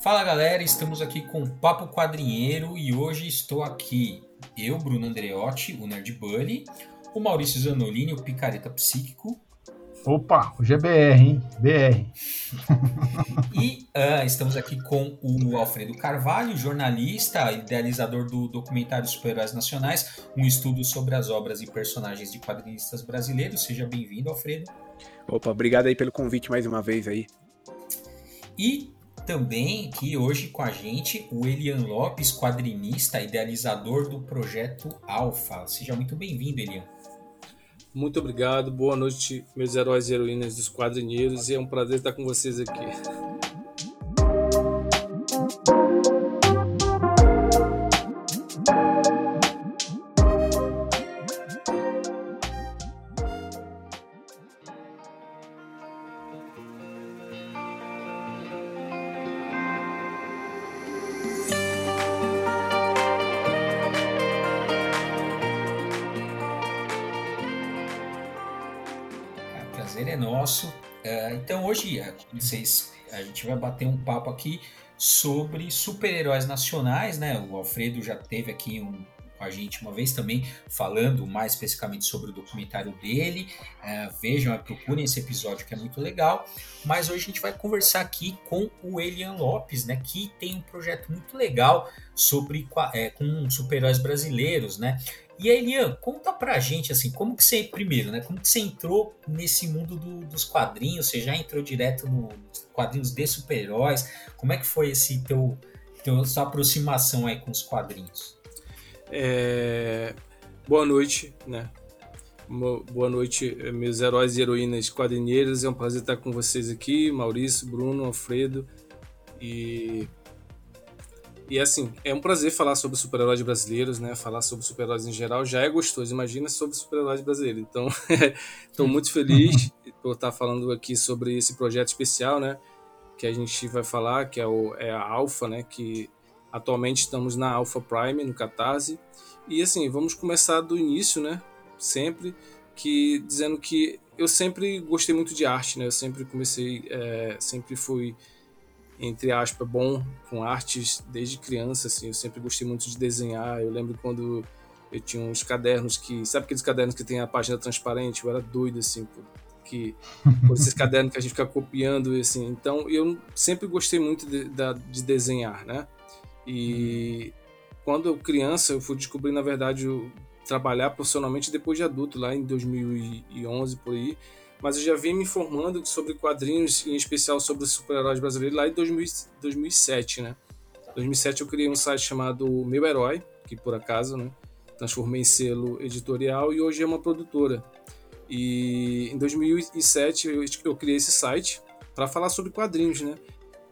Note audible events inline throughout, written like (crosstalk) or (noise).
Fala galera, estamos aqui com Papo Quadrinheiro e hoje estou aqui eu, Bruno Andreotti, o Nerd Bully, o Maurício Zanolini, o Picareta Psíquico. Opa, o GBR, hein? BR. e uh, estamos aqui com o Alfredo Carvalho, jornalista, idealizador do documentário Super-Heróis Nacionais, um estudo sobre as obras e personagens de quadrinistas brasileiros. Seja bem-vindo, Alfredo. Opa, obrigado aí pelo convite mais uma vez aí. E também aqui hoje com a gente o Elian Lopes, quadrinista, idealizador do projeto Alpha. Seja muito bem-vindo, Elian. Muito obrigado, boa noite, meus heróis e heroínas dos quadrinheiros, e é um prazer estar com vocês aqui. Papo aqui sobre super-heróis nacionais, né? O Alfredo já teve aqui um, com a gente uma vez também, falando mais especificamente sobre o documentário dele. É, vejam, procurem esse episódio que é muito legal. Mas hoje a gente vai conversar aqui com o Elian Lopes, né? Que tem um projeto muito legal sobre é, com super-heróis brasileiros, né? E aí, Elian, conta pra gente, assim, como que você, primeiro, né, como que você entrou nesse mundo do, dos quadrinhos, você já entrou direto nos quadrinhos de super-heróis, como é que foi esse teu, teu, sua aproximação aí com os quadrinhos? É... Boa noite, né, Boa noite, meus heróis e heroínas quadrinheiros. É um prazer estar com vocês aqui, Maurício, Bruno, Alfredo. E e assim, é um prazer falar sobre super-heróis brasileiros, né? Falar sobre super-heróis em geral já é gostoso. Imagina sobre super-heróis brasileiros. Então, (laughs) estou muito feliz (laughs) por estar falando aqui sobre esse projeto especial, né? Que a gente vai falar, que é, o, é a Alpha, né? Que atualmente estamos na Alpha Prime, no Catarse. E assim, vamos começar do início, né? Sempre, que dizendo que eu sempre gostei muito de arte, né? Eu sempre comecei, é, sempre fui entre aspas, bom com artes desde criança, assim, eu sempre gostei muito de desenhar, eu lembro quando eu tinha uns cadernos que, sabe aqueles cadernos que tem a página transparente, eu era doido, assim, por, que, por esses (laughs) cadernos que a gente fica copiando, assim, então eu sempre gostei muito de, de, de desenhar, né, e quando eu criança, eu fui descobrir, na verdade, trabalhar profissionalmente depois de adulto, lá em 2011, por aí, mas eu já vim me informando sobre quadrinhos, em especial sobre super-heróis brasileiros, lá em 2000, 2007, né? Em 2007 eu criei um site chamado Meu Herói, que por acaso, né? Transformei em selo editorial e hoje é uma produtora. E em 2007 eu, eu criei esse site para falar sobre quadrinhos, né?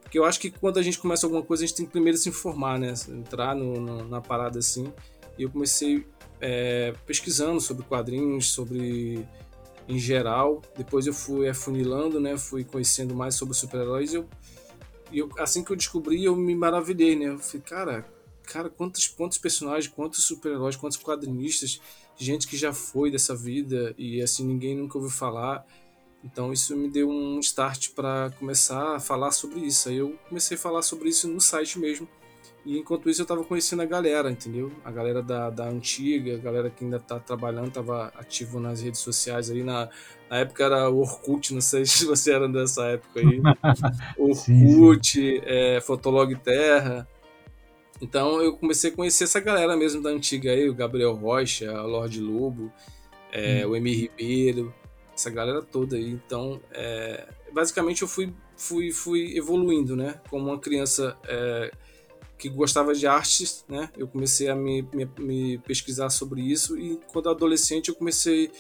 Porque eu acho que quando a gente começa alguma coisa, a gente tem que primeiro se informar, né? Entrar no, no, na parada assim. E eu comecei é, pesquisando sobre quadrinhos, sobre em geral. Depois eu fui afunilando, né? Fui conhecendo mais sobre super-heróis. Eu, eu, assim que eu descobri, eu me maravilhei, né? Eu falei, cara, cara, quantos, quantos personagens, quantos super-heróis, quantos quadrinistas, gente que já foi dessa vida e assim ninguém nunca ouviu falar. Então isso me deu um start para começar a falar sobre isso. Aí eu comecei a falar sobre isso no site mesmo. E enquanto isso eu tava conhecendo a galera, entendeu? A galera da, da antiga, a galera que ainda tá trabalhando, tava ativo nas redes sociais aí. Na, na época era o Orkut, não sei (laughs) se você era dessa época aí. Orkut, (laughs) sim, sim. É, Fotolog Terra. Então eu comecei a conhecer essa galera mesmo da antiga aí, o Gabriel Rocha, o Lorde Lobo, é, hum. o Emi Ribeiro, essa galera toda aí. Então, é, basicamente eu fui, fui, fui evoluindo, né? Como uma criança é, que gostava de artes, né? Eu comecei a me, me, me, pesquisar sobre isso e quando adolescente eu comecei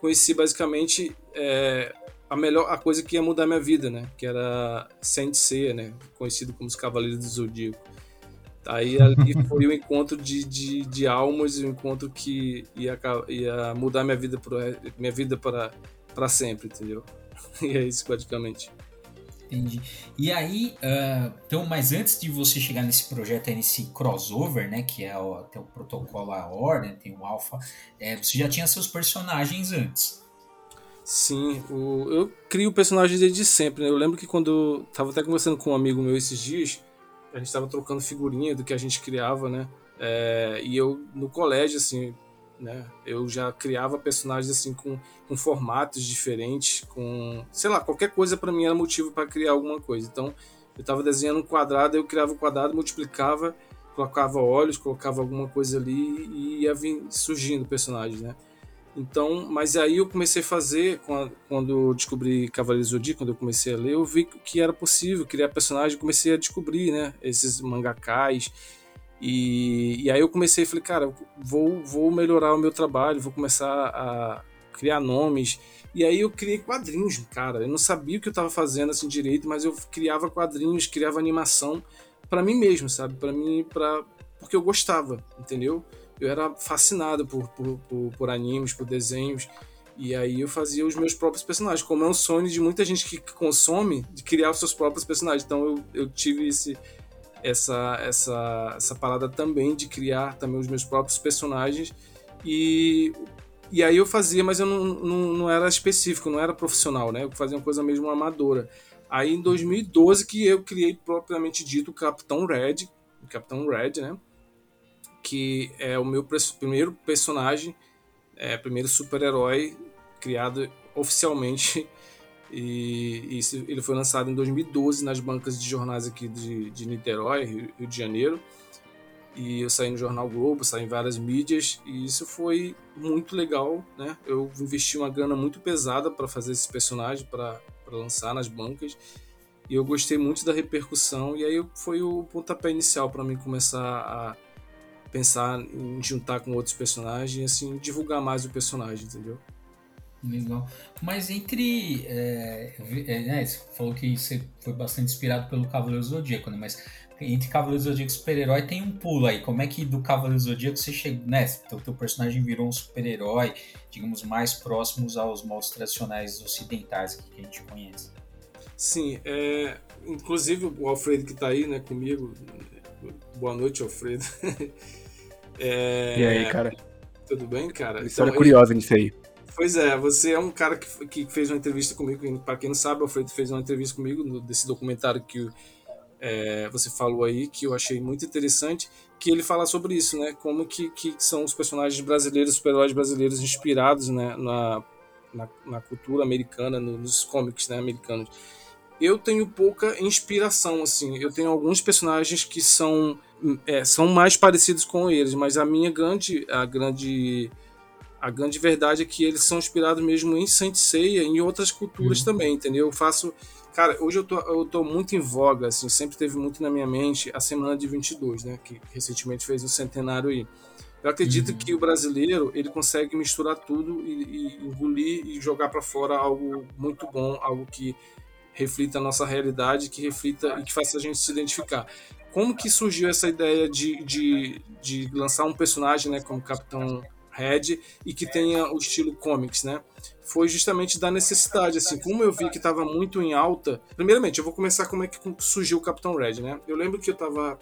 conheci basicamente é, a melhor a coisa que ia mudar minha vida, né? Que era Saint Seiya, né? Conhecido como os Cavaleiros do Zodíaco. Aí ali (laughs) foi o um encontro de, de, de almas, o um encontro que ia, ia mudar minha vida, pro, minha vida para, para sempre, entendeu? (laughs) E é isso praticamente. Entendi. E aí, uh, então, mas antes de você chegar nesse projeto, nesse crossover, né, que é o, tem o protocolo a ordem, tem o alpha, é, você já tinha seus personagens antes. Sim, o, eu crio personagens desde sempre. Né? Eu lembro que quando eu tava até conversando com um amigo meu esses dias, a gente estava trocando figurinha do que a gente criava, né? É, e eu no colégio assim, né? Eu já criava personagens assim com, com formatos diferentes, com sei lá qualquer coisa para mim era motivo para criar alguma coisa. Então eu estava desenhando um quadrado, eu criava o um quadrado, multiplicava, colocava olhos, colocava alguma coisa ali e ia vir surgindo personagens, né? Então, mas aí eu comecei a fazer, quando eu descobri Cavaleiros Zodíaco, quando eu comecei a ler, eu vi que era possível criar personagem, comecei a descobrir, né, esses mangakais, e, e aí eu comecei e falei, cara, vou, vou melhorar o meu trabalho, vou começar a criar nomes, e aí eu criei quadrinhos, cara, eu não sabia o que eu estava fazendo assim direito, mas eu criava quadrinhos, criava animação para mim mesmo, sabe, para mim, para porque eu gostava, entendeu? eu era fascinado por, por, por, por, animes, por desenhos. E aí eu fazia os meus próprios personagens, como é um sonho de muita gente que consome, de criar os seus próprios personagens. Então eu, eu tive esse, essa, essa, essa parada também de criar também os meus próprios personagens. E, e aí eu fazia, mas eu não, não, não era específico, não era profissional, né? Eu fazia uma coisa mesmo amadora. Aí em 2012 que eu criei propriamente dito o Capitão Red, o Capitão Red, né? que é o meu primeiro personagem, é, primeiro super-herói criado oficialmente. E, e, ele foi lançado em 2012 nas bancas de jornais aqui de, de Niterói, Rio, Rio de Janeiro. E eu saí no Jornal Globo, saí em várias mídias, e isso foi muito legal, né? Eu investi uma grana muito pesada para fazer esse personagem, para lançar nas bancas. E eu gostei muito da repercussão, e aí foi o pontapé inicial para mim começar a pensar em juntar com outros personagens e assim divulgar mais o personagem, entendeu? Legal. Mas entre. É, é, né, você falou que você foi bastante inspirado pelo Cavaleiro Zodíaco, né? Mas entre Cavaleiro Zodíaco e super-herói tem um pulo aí. Como é que do Cavaleiro Zodíaco você chega. Né, o teu personagem virou um super-herói, digamos, mais próximos aos moldes tradicionais ocidentais que a gente conhece? Sim, é, inclusive o Alfredo que está aí né, comigo. Boa noite, Alfredo. (laughs) É... E aí, cara? Tudo bem, cara? História então, curiosa nisso aí. Pois é, você é um cara que, que fez uma entrevista comigo, para quem não sabe, o Alfredo fez uma entrevista comigo no, desse documentário que é, você falou aí, que eu achei muito interessante, que ele fala sobre isso, né? Como que, que são os personagens brasileiros, super-heróis brasileiros inspirados né, na, na, na cultura americana, no, nos cómics né, americanos. Eu tenho pouca inspiração, assim. Eu tenho alguns personagens que são é, são mais parecidos com eles, mas a minha grande, a grande, a grande verdade é que eles são inspirados mesmo em Saint Seiya e em outras culturas uhum. também, entendeu? Eu faço, cara, hoje eu tô, eu tô muito em voga, assim, sempre teve muito na minha mente a semana de 22, né, que recentemente fez o centenário aí. Eu acredito uhum. que o brasileiro ele consegue misturar tudo e, e engolir e jogar para fora algo muito bom, algo que reflita a nossa realidade, que reflita e que faça a gente se identificar como que surgiu essa ideia de, de, de lançar um personagem né, como Capitão Red e que tenha o estilo comics, né? Foi justamente da necessidade, assim, como eu vi que estava muito em alta. Primeiramente, eu vou começar como é que surgiu o Capitão Red, né? Eu lembro que eu estava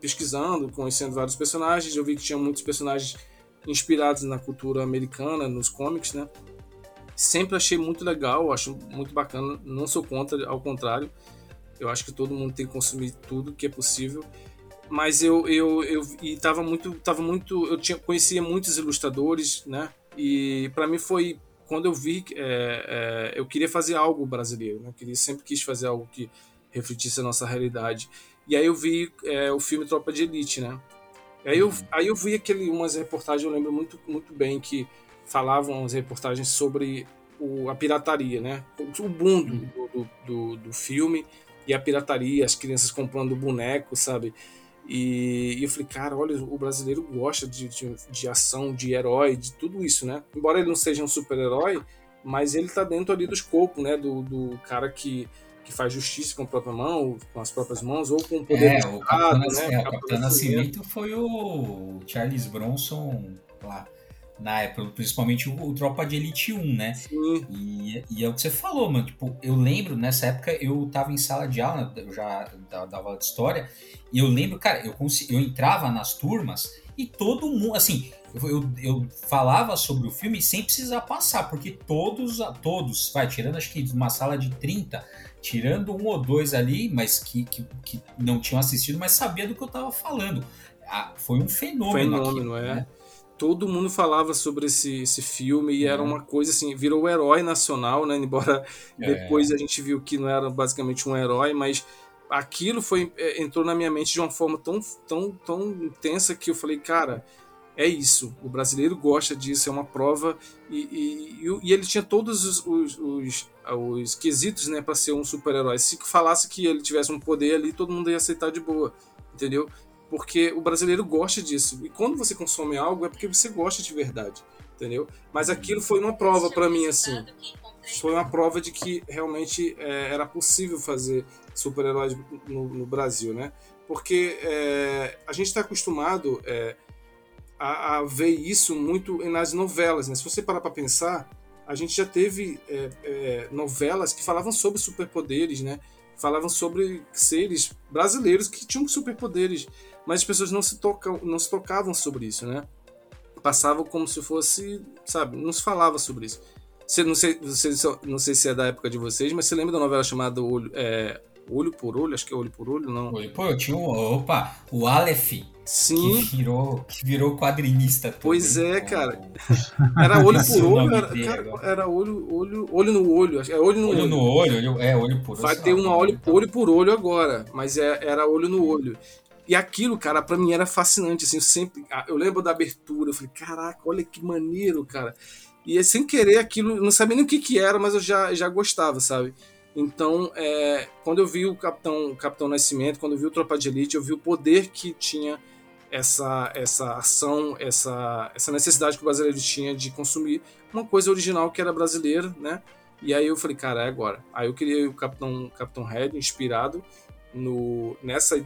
pesquisando, conhecendo vários personagens, eu vi que tinha muitos personagens inspirados na cultura americana, nos comics, né? Sempre achei muito legal, acho muito bacana, não sou contra, ao contrário. Eu acho que todo mundo tem que consumir tudo que é possível. Mas eu eu eu e tava muito tava muito eu tinha conhecia muitos ilustradores, né? E para mim foi quando eu vi é, é, eu queria fazer algo brasileiro, né? Eu queria sempre quis fazer algo que refletisse a nossa realidade. E aí eu vi é, o filme Tropa de Elite, né? Aí eu, uhum. aí eu vi aquele, umas reportagens, eu lembro muito, muito bem, que falavam as reportagens sobre o, a pirataria, né? O mundo uhum. do, do, do, filme e a pirataria, as crianças comprando boneco, sabe? E, e eu falei, cara, olha, o brasileiro gosta de, de, de, ação, de herói, de tudo isso, né? Embora ele não seja um super-herói, mas ele tá dentro ali do escopo, né? Do, do cara que, que faz justiça com a própria mão, com as próprias mãos, ou com o poder é, do o né? Capitão Nascimento foi o Charles Bronson lá na época, principalmente o, o, Tropa de Elite 1, né? Sim. E, e é o que você falou, mano. Tipo, eu lembro, nessa época eu tava em sala de aula, eu já dava aula de história, e eu lembro, cara, eu, eu entrava nas turmas e todo mundo, assim, eu, eu, eu, falava sobre o filme sem precisar passar, porque todos, todos, vai, tirando acho que uma sala de 30, tirando um ou dois ali, mas que, que, que não tinham assistido, mas sabia do que eu estava falando. Ah, foi um fenômeno. Fenômeno, aqui, é. Né? Todo mundo falava sobre esse, esse filme e era uhum. uma coisa assim, virou o herói nacional, né? (laughs) Embora é. depois a gente viu que não era basicamente um herói, mas aquilo foi é, entrou na minha mente de uma forma tão, tão, tão intensa que eu falei, cara, é isso. O brasileiro gosta disso, é uma prova. E, e, e ele tinha todos os, os, os, os quesitos né, para ser um super-herói. Se falasse que ele tivesse um poder ali, todo mundo ia aceitar de boa. Entendeu? Porque o brasileiro gosta disso. E quando você consome algo, é porque você gosta de verdade. Entendeu? Mas aquilo foi uma prova para mim, assim. Foi uma prova de que realmente é, era possível fazer super-heróis no, no, Brasil, né? Porque é, a gente está acostumado. É, a, a, ver isso muito nas novelas. Né? Se você parar para pensar, a gente já teve é, é, novelas que falavam sobre superpoderes, né? Falavam sobre seres brasileiros que tinham superpoderes, mas as pessoas não se, tocam, não se tocavam sobre isso, né? Passavam como se fosse, sabe? Não se falava sobre isso. Não, sei, não sei se é da época de vocês, mas você lembra da novela chamada Olho, é, Olho por Olho? Acho que é Olho por Olho, não? Olho por Olho. Tinha o, opa, o Aleph Sim. Que virou, que virou quadrinista. Pois é, cara. Era olho por olho, era, cara, era, olho, olho, olho no olho. É olho no olho. Olho no olho, é olho por olho. Vai ter uma olho, olho por olho agora, mas é, era olho no olho. E aquilo, cara, para mim era fascinante, assim, eu sempre, eu lembro da abertura, eu falei, caraca, olha que maneiro, cara. E sem querer aquilo, não sabia nem o que que era, mas eu já, já gostava, sabe? Então, é, quando eu vi o Capitão, o Capitão Nascimento, quando eu vi o Tropa de Elite, eu vi o poder que tinha essa, essa ação, essa, essa necessidade que o brasileiro tinha de consumir uma coisa original que era brasileira, né? E aí eu falei, cara, é agora. Aí eu criei o Capitão, Capitão Red, inspirado no, nessa,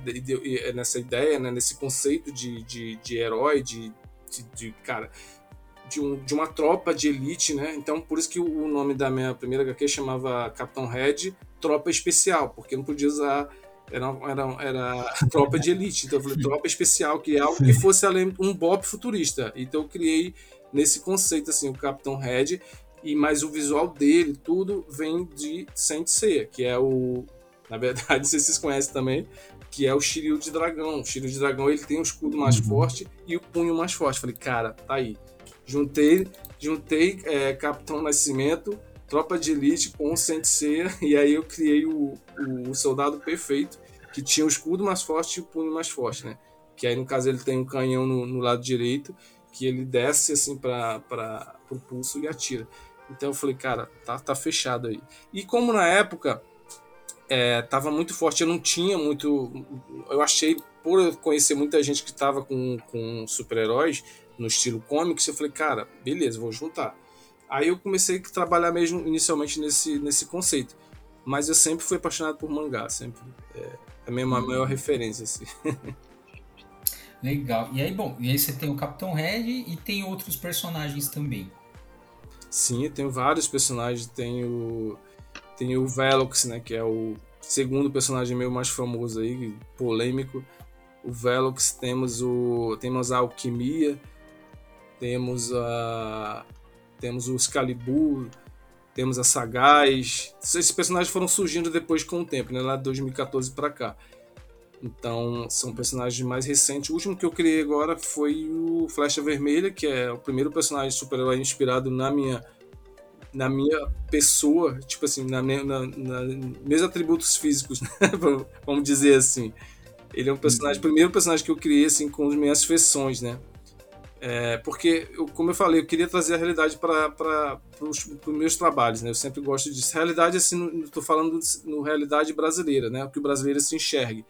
nessa ideia, né? nesse conceito de, de, de herói, de, de, de cara, de, um, de uma tropa de elite, né? Então, por isso que o nome da minha primeira HQ chamava Capitão Red Tropa Especial, porque não podia usar era, era, era (laughs) tropa de elite. Então eu falei, tropa especial, que é algo que fosse além um Bob futurista. Então eu criei nesse conceito assim, o Capitão Red, e mais o visual dele, tudo vem de Saint Seiya, que é o. Na verdade, (laughs) não sei se vocês conhecem também, que é o Shiryu de dragão. O Shiryu de dragão ele tem o escudo mais uhum. forte e o punho mais forte. Falei, cara, tá aí. Juntei, juntei é, Capitão Nascimento Tropa de Elite com Sensei, (laughs) e aí eu criei o, o, Soldado Perfeito, que tinha o escudo mais forte e o punho mais forte, né? Que aí, no caso, ele tem um canhão no, no lado direito, que ele desce assim para o pulso e atira. Então eu falei, cara, tá, tá fechado aí. E como na época é, tava muito forte, eu não tinha muito. Eu achei, por conhecer muita gente que tava com, com super-heróis no estilo comics, eu falei, cara, beleza, vou juntar. Aí eu comecei a trabalhar mesmo inicialmente nesse, nesse conceito. Mas eu sempre fui apaixonado por mangá, sempre. É, a minha hum. maior referência, assim. (laughs) Legal. E aí, bom, e aí você tem o Capitão Red e tem outros personagens também. Sim, eu tenho vários personagens. Tenho, tenho o Velox, né, que é o segundo personagem meu mais famoso aí, polêmico. O Velox, temos o temos a Alquimia, temos a temos o Excalibur, temos a Sagaz. Esses personagens foram surgindo depois com o tempo, né? lá de 2014 para cá. Então, são personagens mais recentes. O último que eu criei agora foi o Flecha Vermelha, que é o primeiro personagem super-herói inspirado na minha na minha pessoa, tipo assim, na, na, na meus atributos físicos, (laughs) né? vamos dizer assim. Ele é um personagem, o primeiro personagem que eu criei assim com as minhas feições, né? É, porque, eu, como eu falei, eu queria trazer a realidade para os meus trabalhos, né? Eu sempre gosto disso. Realidade, assim, estou falando no realidade brasileira, né? O que o brasileiro se enxergue.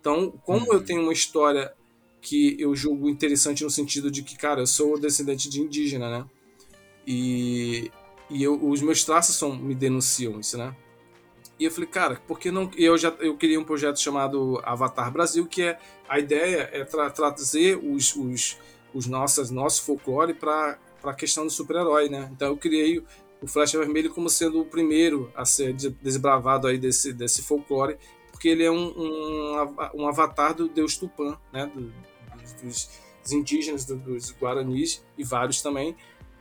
Então, como uhum. eu tenho uma história que eu julgo interessante no sentido de que, cara, eu sou descendente de indígena, né? E, e eu, os meus traços são, me denunciam isso, né? E eu falei, cara, por que não. Eu já eu queria um projeto chamado Avatar Brasil, que é a ideia é tra trazer os, os os nossas, nosso folclore para a questão do super-herói, né? Então eu criei o Flecha Vermelho como sendo o primeiro a ser desbravado aí desse, desse folclore, porque ele é um, um, um avatar do deus Tupã, né? Do, dos, dos, indígenas, do, dos guaranis e vários também,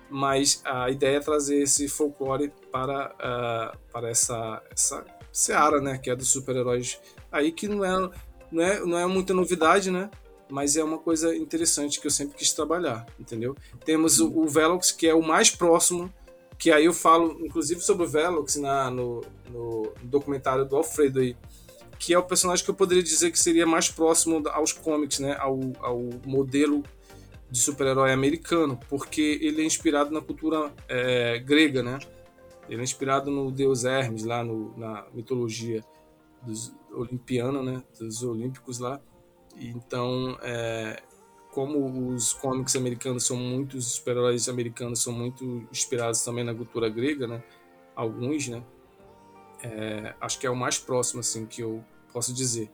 mas a ideia é trazer esse folclore para, uh, para essa, essa seara, né? Que é dos super-heróis. Aí que não é, não, é, não é muita novidade, né? Mas é uma coisa interessante que eu sempre quis trabalhar, entendeu? Temos o, o Velox, que é o mais próximo, que aí eu falo, inclusive, sobre o Velox na, no, no documentário do Alfredo aí, que é o personagem que eu poderia dizer que seria mais próximo aos comics, né? Ao, ao modelo de super-herói americano, porque ele é inspirado na cultura é, grega, né? Ele é inspirado no deus Hermes, lá no, na mitologia dos olimpiana, né? Dos olímpicos lá. Então, é, como os comics americanos são muitos, super-heróis americanos são muito inspirados também na cultura grega, né? Alguns, né? É, acho que é o mais próximo, assim, que eu posso dizer,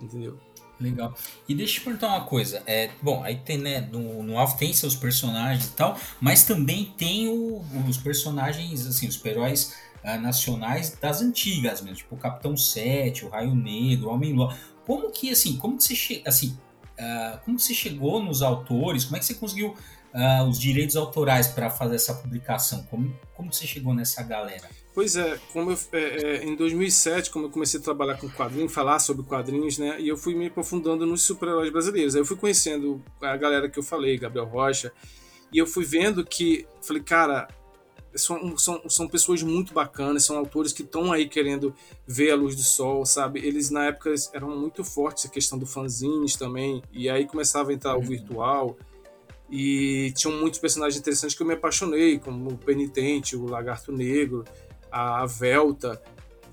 entendeu? Legal. E deixa eu te perguntar uma coisa. É, bom, aí tem, né, no, no Alpha tem seus personagens e tal, mas também tem o, os personagens, assim, os heróis uh, nacionais das antigas mesmo, tipo o Capitão Sete, o Raio Negro, o Homem-Lua. Como que, assim, como que você assim, uh, como você chegou nos autores? Como é que você conseguiu uh, os direitos autorais para fazer essa publicação? Como, como você chegou nessa galera? Pois é, como eu, é, é, em 2007, como eu comecei a trabalhar com quadrinhos, falar sobre quadrinhos, né, e eu fui me aprofundando nos super-heróis brasileiros. Aí eu fui conhecendo a galera que eu falei, Gabriel Rocha, e eu fui vendo que, falei, cara, são, são, são pessoas muito bacanas, são autores que estão aí querendo ver a luz do sol, sabe? Eles na época eram muito fortes a questão do fanzines também, e aí começava a entrar o uhum. virtual, e tinham muitos personagens interessantes que eu me apaixonei, como o Penitente, o Lagarto Negro, a Velta.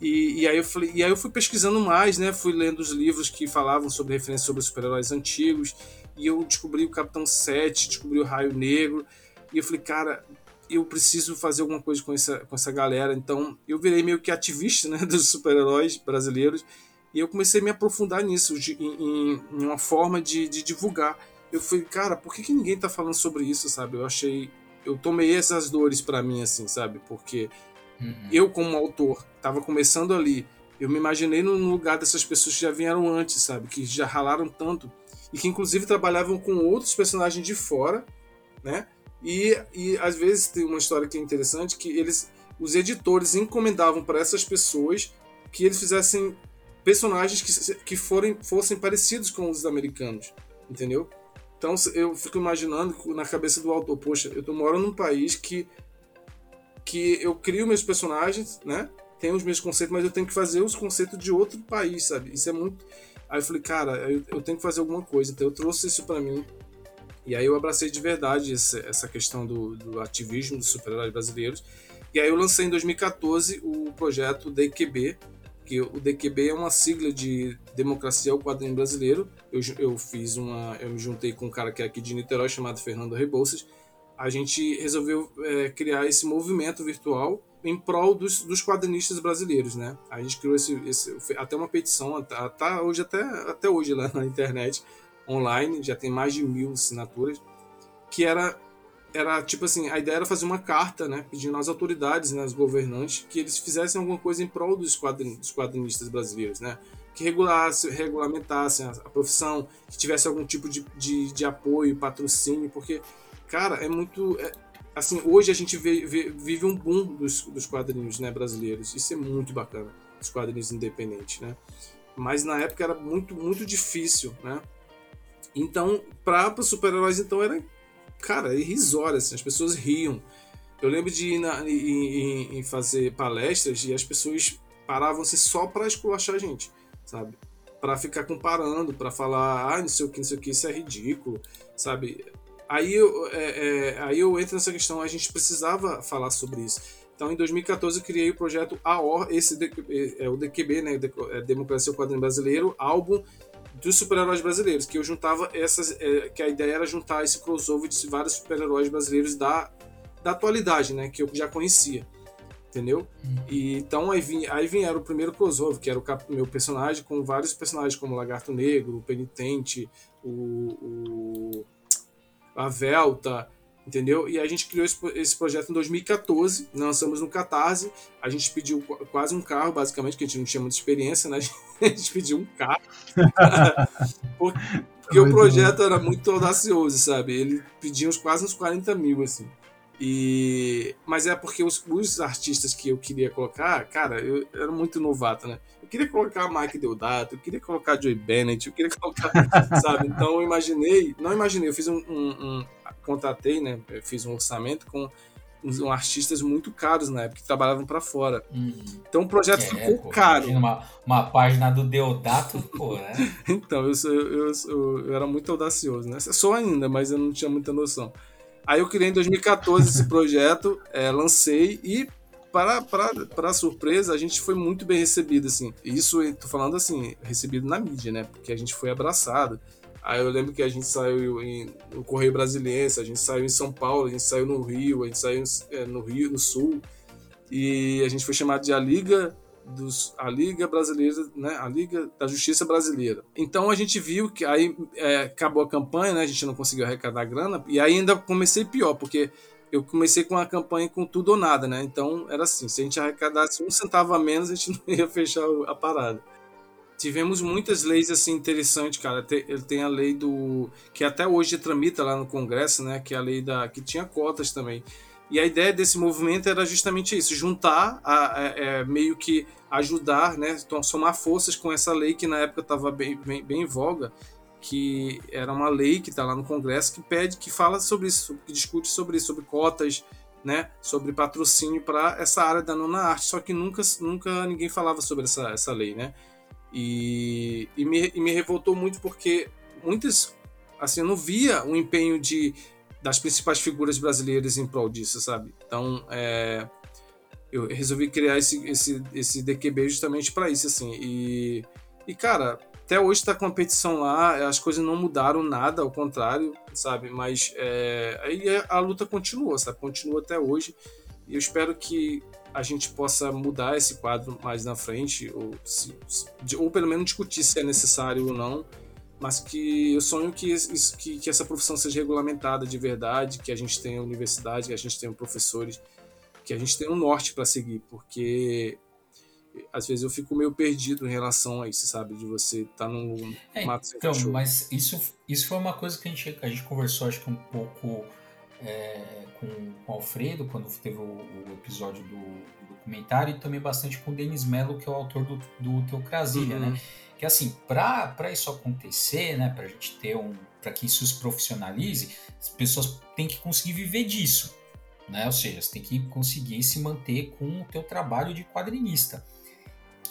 E, e, aí eu falei, e aí eu fui pesquisando mais, né? Fui lendo os livros que falavam sobre referências sobre super-heróis antigos. E eu descobri o Capitão 7, descobri o Raio Negro. E eu falei, cara, eu preciso fazer alguma coisa com essa, com essa galera. Então eu virei meio que ativista né, (laughs) dos super-heróis brasileiros. E eu comecei a me aprofundar nisso, de, em, em, uma forma de, de, divulgar. Eu falei, cara, por que, que ninguém tá falando sobre isso, sabe? Eu achei. Eu tomei essas dores para mim, assim, sabe? Porque Uhum. Eu, como autor, estava começando ali. Eu me imaginei no lugar dessas pessoas que já vieram antes, sabe? Que já ralaram tanto. E que, inclusive, trabalhavam com outros personagens de fora, né? E, e às vezes tem uma história que é interessante que eles, os editores encomendavam para essas pessoas que eles fizessem personagens que, que forem, fossem parecidos com os americanos, entendeu? Então eu fico imaginando na cabeça do autor, poxa, eu tô morando num país que que eu crio meus personagens, né? Tenho os meus conceitos, mas eu tenho que fazer os conceitos de outro país, sabe? Isso é muito. Aí eu falei, cara, eu, eu tenho que fazer alguma coisa. Então eu trouxe isso para mim. E aí eu abracei de verdade essa, essa questão do, do ativismo dos super-heróis brasileiros. E aí eu lancei em 2014 o projeto DQB, que o DQB é uma sigla de Democracia ao Quadrinho Brasileiro. Eu, eu fiz uma. Eu me juntei com um cara que é aqui de Niterói chamado Fernando Rebouças a gente resolveu é, criar esse movimento virtual em prol dos, dos quadrinistas brasileiros, né? A gente criou esse, esse até uma petição, tá, hoje até, até hoje lá na internet, online, já tem mais de mil assinaturas, que era era tipo assim, a ideia era fazer uma carta, né, pedindo às autoridades, né, aos governantes, que eles fizessem alguma coisa em prol dos, quadrin, dos quadrinistas brasileiros, né, que regulasse, regulamentassem a, a profissão, que tivesse algum tipo de, de, de apoio, patrocínio, porque cara, é muito. É, assim, hoje a gente vê, vê, vive um boom dos, dos quadrinhos né, brasileiros. Isso é muito bacana, os quadrinhos independentes, né? Mas na época era muito, muito difícil, né? Então, para super-heróis, então, era, cara, irrisório, assim, as pessoas riam. Eu lembro de ir, na, em, em fazer palestras e as pessoas paravam assim só para esculachar a gente, sabe? Para ficar comparando, para falar, ah, não sei o que, não sei o que, isso é ridículo, sabe? Aí eu, é, é, aí eu entro nessa questão, a gente precisava falar sobre isso. Então, em 2014, eu criei o projeto AOR, esse é, é o DQB, né, é Democracia o Quadrinho Brasileiro, álbum dos super-heróis brasileiros, que eu juntava essas, é, que a ideia era juntar esse crossover de vários super-heróis brasileiros da, da atualidade, né, que eu já conhecia, entendeu? Hum. E, então aí, vim, aí vieram o primeiro crossover, que era o meu personagem, com vários personagens como o Lagarto Negro, o Penitente, o, o a Velta, entendeu? E a gente criou esse, projeto em 2014, lançamos no Catarse, a gente pediu quase um carro, basicamente, que a gente não tinha muita experiência, né? (laughs) A gente pediu um carro. (laughs) porque, porque o projeto era muito audacioso, sabe? Ele pedia uns, quase uns 40 mil, assim. E, mas é porque os, os, artistas que eu queria colocar, cara, eu, eu era muito novato, né? Eu queria colocar Mike Deodato, eu queria colocar Joey Bennett, eu queria colocar, (laughs) sabe? Então eu imaginei, não imaginei, eu fiz um, um, um contratei, né? Eu fiz um orçamento com um, artistas muito caros na época que trabalhavam para fora. Uhum. Então o projeto é, ficou pô, caro. Uma, uma página do Deodato, pô, né? (laughs) então, eu, eu, eu, eu, era muito audacioso, né? Sou ainda, mas eu não tinha muita noção. Aí eu criei em 2014 esse projeto, é, (laughs) lancei e para, para, para surpresa, a gente foi muito bem recebido, assim. Isso, tô falando assim, recebido na mídia, né? Porque a gente foi abraçado. Aí eu lembro que a gente saiu em, no Correio Brasiliense, a gente saiu em São Paulo, a gente saiu no Rio, a gente saiu é, no Rio, no Sul. E a gente foi chamado de a Liga dos, a Liga Brasileira, né, a Liga da Justiça Brasileira. Então a gente viu que aí é, acabou a campanha, né, a gente não conseguiu arrecadar grana, e ainda comecei pior, porque eu comecei com a campanha com tudo ou nada, né? Então era assim, se a gente arrecadasse um centavo a menos, a gente (laughs) não ia fechar a parada. Tivemos muitas leis assim interessantes, cara. Ele tem a lei do que até hoje tramita lá no Congresso, né? Que é a lei da que tinha cotas também. E a ideia desse movimento era justamente isso, juntar, a, a, é, meio que ajudar, né, então, somar forças com essa lei que na época estava bem, bem, bem, em voga, que era uma lei que está lá no Congresso que pede, que fala sobre isso, que discute sobre isso, sobre cotas, né, sobre patrocínio para essa área da nona arte, só que nunca, nunca ninguém falava sobre essa, essa lei, né, e, e, me, e me revoltou muito porque muitas, assim, eu não via o empenho de das principais figuras brasileiras em prol disso, sabe? Então, é, eu resolvi criar esse, esse, esse DQB justamente para isso, assim. E, e, cara, até hoje com a petição lá, as coisas não mudaram nada, ao contrário, sabe? Mas é, aí a luta continua, sabe? Continua até hoje. E eu espero que a gente possa mudar esse quadro mais na frente, ou, se, ou pelo menos discutir se é necessário ou não mas que eu sonho que, isso, que, que, essa profissão seja regulamentada de verdade, que a gente tenha universidade, que a gente tenha professores, que a gente tenha um norte para seguir, porque às vezes eu fico meio perdido em relação a isso, sabe? De você estar tá no é, mato Então, cachorro. mas isso, isso foi uma coisa que a gente, a gente conversou, acho que um pouco é, com, com o Alfredo, quando teve o, o episódio do, do, documentário, e também bastante com o Denis Mello, que é o autor do, do Teocrasilha, uhum. né? que assim, para isso acontecer, né, para a gente ter um, para que isso se profissionalize, as pessoas têm que conseguir viver disso, né? Ou seja, você tem que conseguir se manter com o teu trabalho de quadrinista.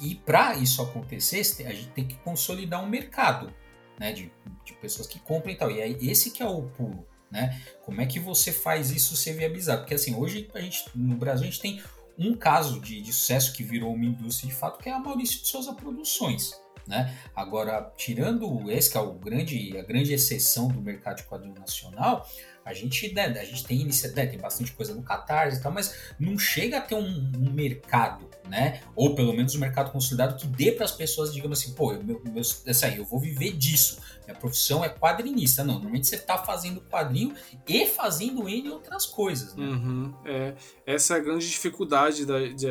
E para isso acontecer, a gente tem que consolidar um mercado, né, de, de pessoas que comprem e tal. E aí esse que é o pulo, né? Como é que você faz isso ser viabilizado? Porque assim, hoje a gente no Brasil a gente tem um caso de, de sucesso que virou uma indústria de fato, que é a Maurício de Souza Produções. Né? Agora, tirando esse que é o grande, a grande exceção do mercado de quadrinho nacional, a gente, né, a gente tem né, tem bastante coisa no Catarse e tal, mas não chega a ter um, um mercado, né? Ou pelo menos um mercado consolidado que dê para as pessoas, digamos assim, pô, eu, meu, meu, essa aí, eu vou viver disso. Minha profissão é quadrinista. Não, normalmente você está fazendo quadrinho e fazendo N outras coisas, né? Uhum, é, essa é a grande dificuldade da, de,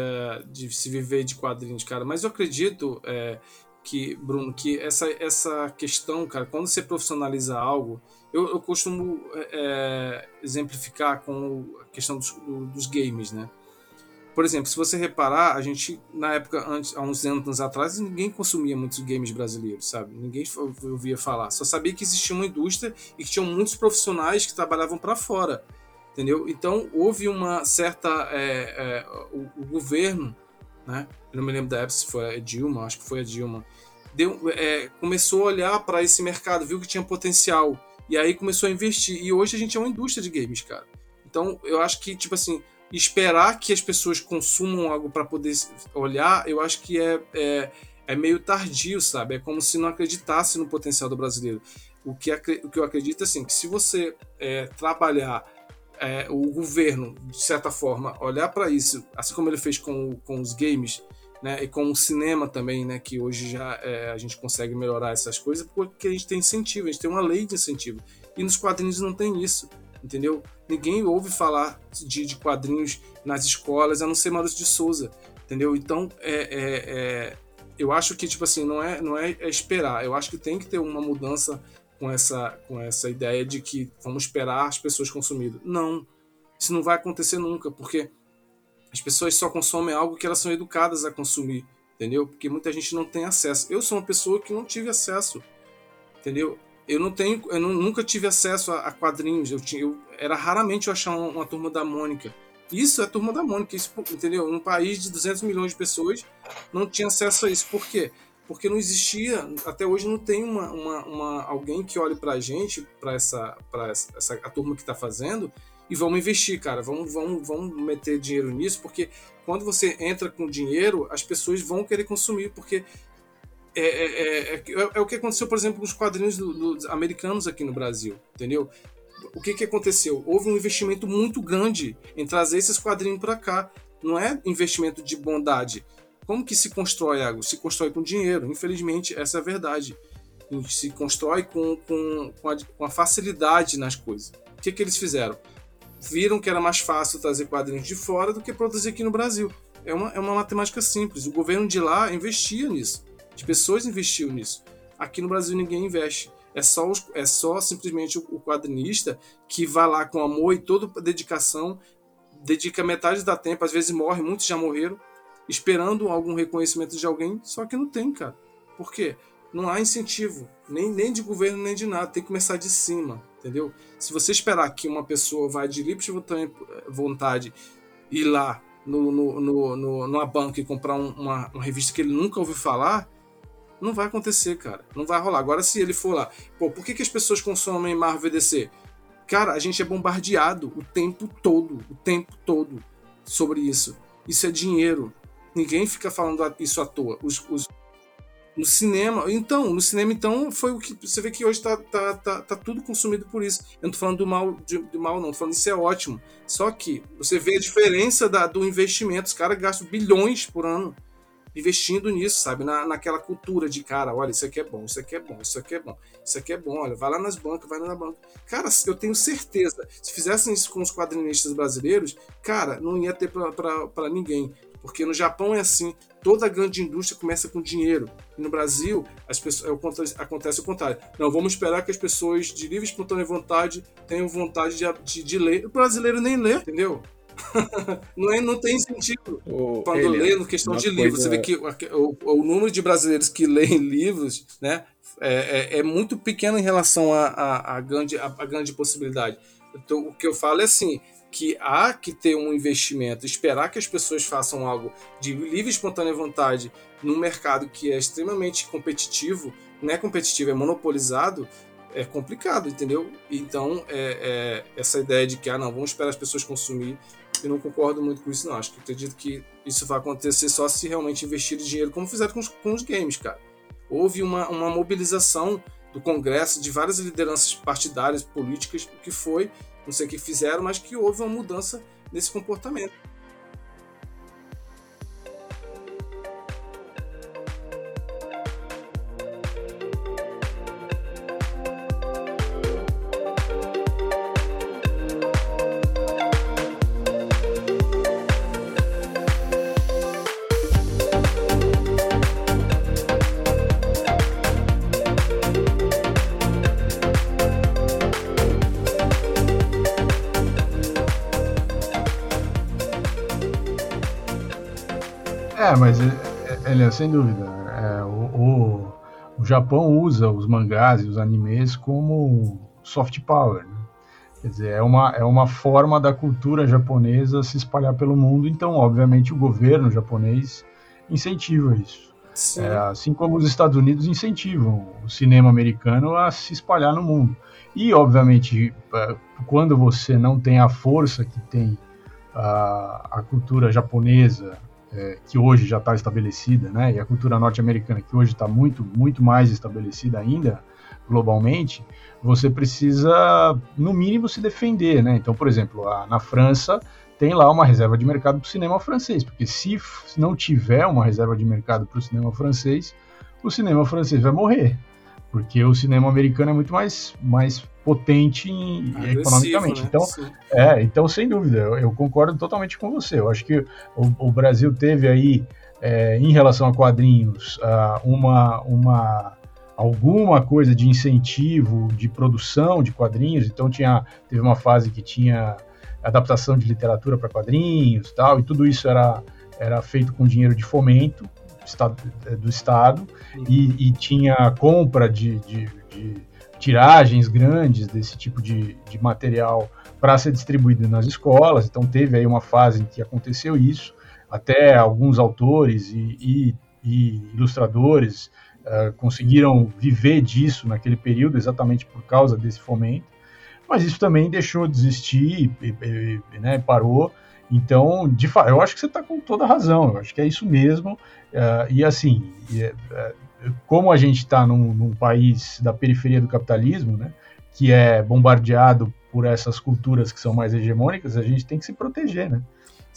de, se viver de quadrinhos, cara. Mas eu acredito, é, que, Bruno, que essa, essa questão, cara, quando você profissionaliza algo, eu, eu costumo é, exemplificar com a questão dos, do, dos games, né? Por exemplo, se você reparar, a gente, na época, antes, há uns anos atrás, ninguém consumia muitos games brasileiros, sabe? Ninguém ouvia falar. Só sabia que existia uma indústria e que tinham muitos profissionais que trabalhavam para fora, entendeu? Então, houve uma certa... É, o, o governo né? Eu não me lembro da época se foi a Dilma, acho que foi a Dilma. Deu, é, começou a olhar para esse mercado, viu que tinha potencial e aí começou a investir. E hoje a gente é uma indústria de games, cara. Então eu acho que tipo assim esperar que as pessoas consumam algo para poder olhar, eu acho que é, é, é, meio tardio, sabe? É como se não acreditasse no potencial do brasileiro. O que, o que eu acredito é assim, que se você é, trabalhar é, o governo, de certa forma, olhar para isso, assim como ele fez com, com os games, né, e com o cinema também, né, que hoje já é, a gente consegue melhorar essas coisas, porque a gente tem incentivo, a gente tem uma lei de incentivo. E nos quadrinhos não tem isso, entendeu? Ninguém ouve falar de, de quadrinhos nas escolas, a não ser Maurício de Souza, entendeu? Então, é, é, é, eu acho que, tipo assim, não é, não é, é esperar, eu acho que tem que ter uma mudança com essa, com essa ideia de que vamos esperar as pessoas consumindo. Não. Isso não vai acontecer nunca, porque as pessoas só consomem algo que elas são educadas a consumir, entendeu? Porque muita gente não tem acesso. Eu sou uma pessoa que não tive acesso, entendeu? Eu não tenho, eu não, nunca tive acesso a, a quadrinhos. Eu, tinha, eu era raramente eu achar uma, uma, turma da Mônica. Isso é turma da Mônica, isso, entendeu? Um país de 200 milhões de pessoas não tinha acesso a isso. Por quê? Porque não existia, até hoje não tem uma, uma, uma alguém que olhe pra gente, para essa, pra essa, essa a turma que está fazendo, e vamos investir, cara. Vamos, vamos, vamos meter dinheiro nisso, porque quando você entra com dinheiro, as pessoas vão querer consumir, porque é, é, é, é o que aconteceu, por exemplo, com os quadrinhos do, do, americanos aqui no Brasil, entendeu? O que, que aconteceu? Houve um investimento muito grande em trazer esses quadrinhos para cá. Não é investimento de bondade. Como que se constrói algo? Se constrói com dinheiro. Infelizmente, essa é a verdade. Se constrói com, com, com, a, com a facilidade nas coisas. O que, que eles fizeram? Viram que era mais fácil trazer quadrinhos de fora do que produzir aqui no Brasil. É uma, é uma matemática simples. O governo de lá investia nisso. As pessoas investiam nisso. Aqui no Brasil ninguém investe. É só, os, é só simplesmente o, quadrinista que vai lá com amor e toda dedicação, dedica metade da tempo, às vezes morre, muitos já morreram, esperando algum reconhecimento de alguém, só que não tem, cara. Por quê? Não há incentivo, nem, nem de governo, nem de nada. Tem que começar de cima entendeu? Se você esperar que uma pessoa vai de livre vontade ir lá no, no, no, no, numa banca e comprar um, uma, uma revista que ele nunca ouviu falar, não vai acontecer, cara. Não vai rolar. Agora, se ele for lá, pô, por que, que as pessoas consomem Marvel DC? Cara, a gente é bombardeado o tempo todo, o tempo todo sobre isso. Isso é dinheiro. Ninguém fica falando isso à toa. Os, os, no cinema, então, no cinema, então, foi o que. Você vê que hoje tá, tá, tá, tá tudo consumido por isso. Eu não tô falando do mal, de, do mal, não, tô falando isso é ótimo. Só que você vê a diferença da, do investimento. Os caras gastam bilhões por ano investindo nisso, sabe? Na, naquela cultura de cara, olha, isso aqui é bom, isso aqui é bom, isso aqui é bom, isso aqui é bom, olha, vai lá nas bancas, vai lá na banca. Cara, eu tenho certeza, se fizessem isso com os quadrinistas brasileiros, cara, não ia ter para ninguém. Porque no Japão é assim, toda grande indústria começa com dinheiro. E no Brasil, as pessoas, é acontece o contrário. Não, vamos esperar que as pessoas de livre espontânea vontade tenham vontade de, de, de ler. O brasileiro nem lê, entendeu? (laughs) não, é, não tem sentido. Oh, Quando ele, lê no questão de coisa... livros, você vê que o, o, número de brasileiros que leem livros né, é, é, é muito pequeno em relação à grande, a, a grande possibilidade. Então, o que eu falo é assim: que há que ter um investimento, esperar que as pessoas façam algo de livre e espontânea vontade num mercado que é extremamente competitivo, não é competitivo, é monopolizado, é complicado, entendeu? Então, é, é, essa ideia de que, ah, não, vamos esperar as pessoas consumir, eu não concordo muito com isso, não. Acho que acredito que isso vai acontecer só se realmente investir dinheiro, como fizeram com os, com os games, cara. Houve uma, uma mobilização do Congresso, de várias lideranças partidárias, políticas, que foi não sei o que fizeram, mas que houve uma mudança nesse comportamento. É, mas ele é, é, sem dúvida. É, o, o, o, Japão usa os mangás e os animes como soft power. Né? Quer dizer, é uma, é uma forma da cultura japonesa se espalhar pelo mundo, então, obviamente, o governo japonês incentiva isso. É, assim como os Estados Unidos incentivam o cinema americano a se espalhar no mundo. E, obviamente, é, quando você não tem a força que tem a, a cultura japonesa é, que hoje já está estabelecida, né, e a cultura norte-americana que hoje está muito, muito mais estabelecida ainda globalmente, você precisa, no mínimo, se defender, né? Então, por exemplo, a, na França tem lá uma reserva de mercado para o cinema francês, porque se não tiver uma reserva de mercado para o cinema francês, o cinema francês vai morrer, porque o cinema americano é muito mais, mais potente em, economicamente. Né? Então, é, então, sem dúvida, eu, eu, concordo totalmente com você. Eu acho que o, o Brasil teve aí, é, em relação a quadrinhos, uh, uma, uma alguma coisa de incentivo de produção de quadrinhos. Então tinha teve uma fase que tinha adaptação de literatura para quadrinhos tal, e tudo isso era, era feito com dinheiro de fomento do Estado e, e tinha compra de, de, de, tiragens grandes desse tipo de, de material para ser distribuído nas escolas. Então teve aí uma fase em que aconteceu isso, até alguns autores e, e, e ilustradores uh, conseguiram viver disso naquele período, exatamente por causa desse fomento. Mas isso também deixou de existir, e, né, parou. Então, de fato, eu acho que você está com toda a razão. Eu acho que é isso mesmo. Uh, e assim, uh, como a gente está num, num, país da periferia do capitalismo, né, que é bombardeado por essas culturas que são mais hegemônicas, a gente tem que se proteger, né?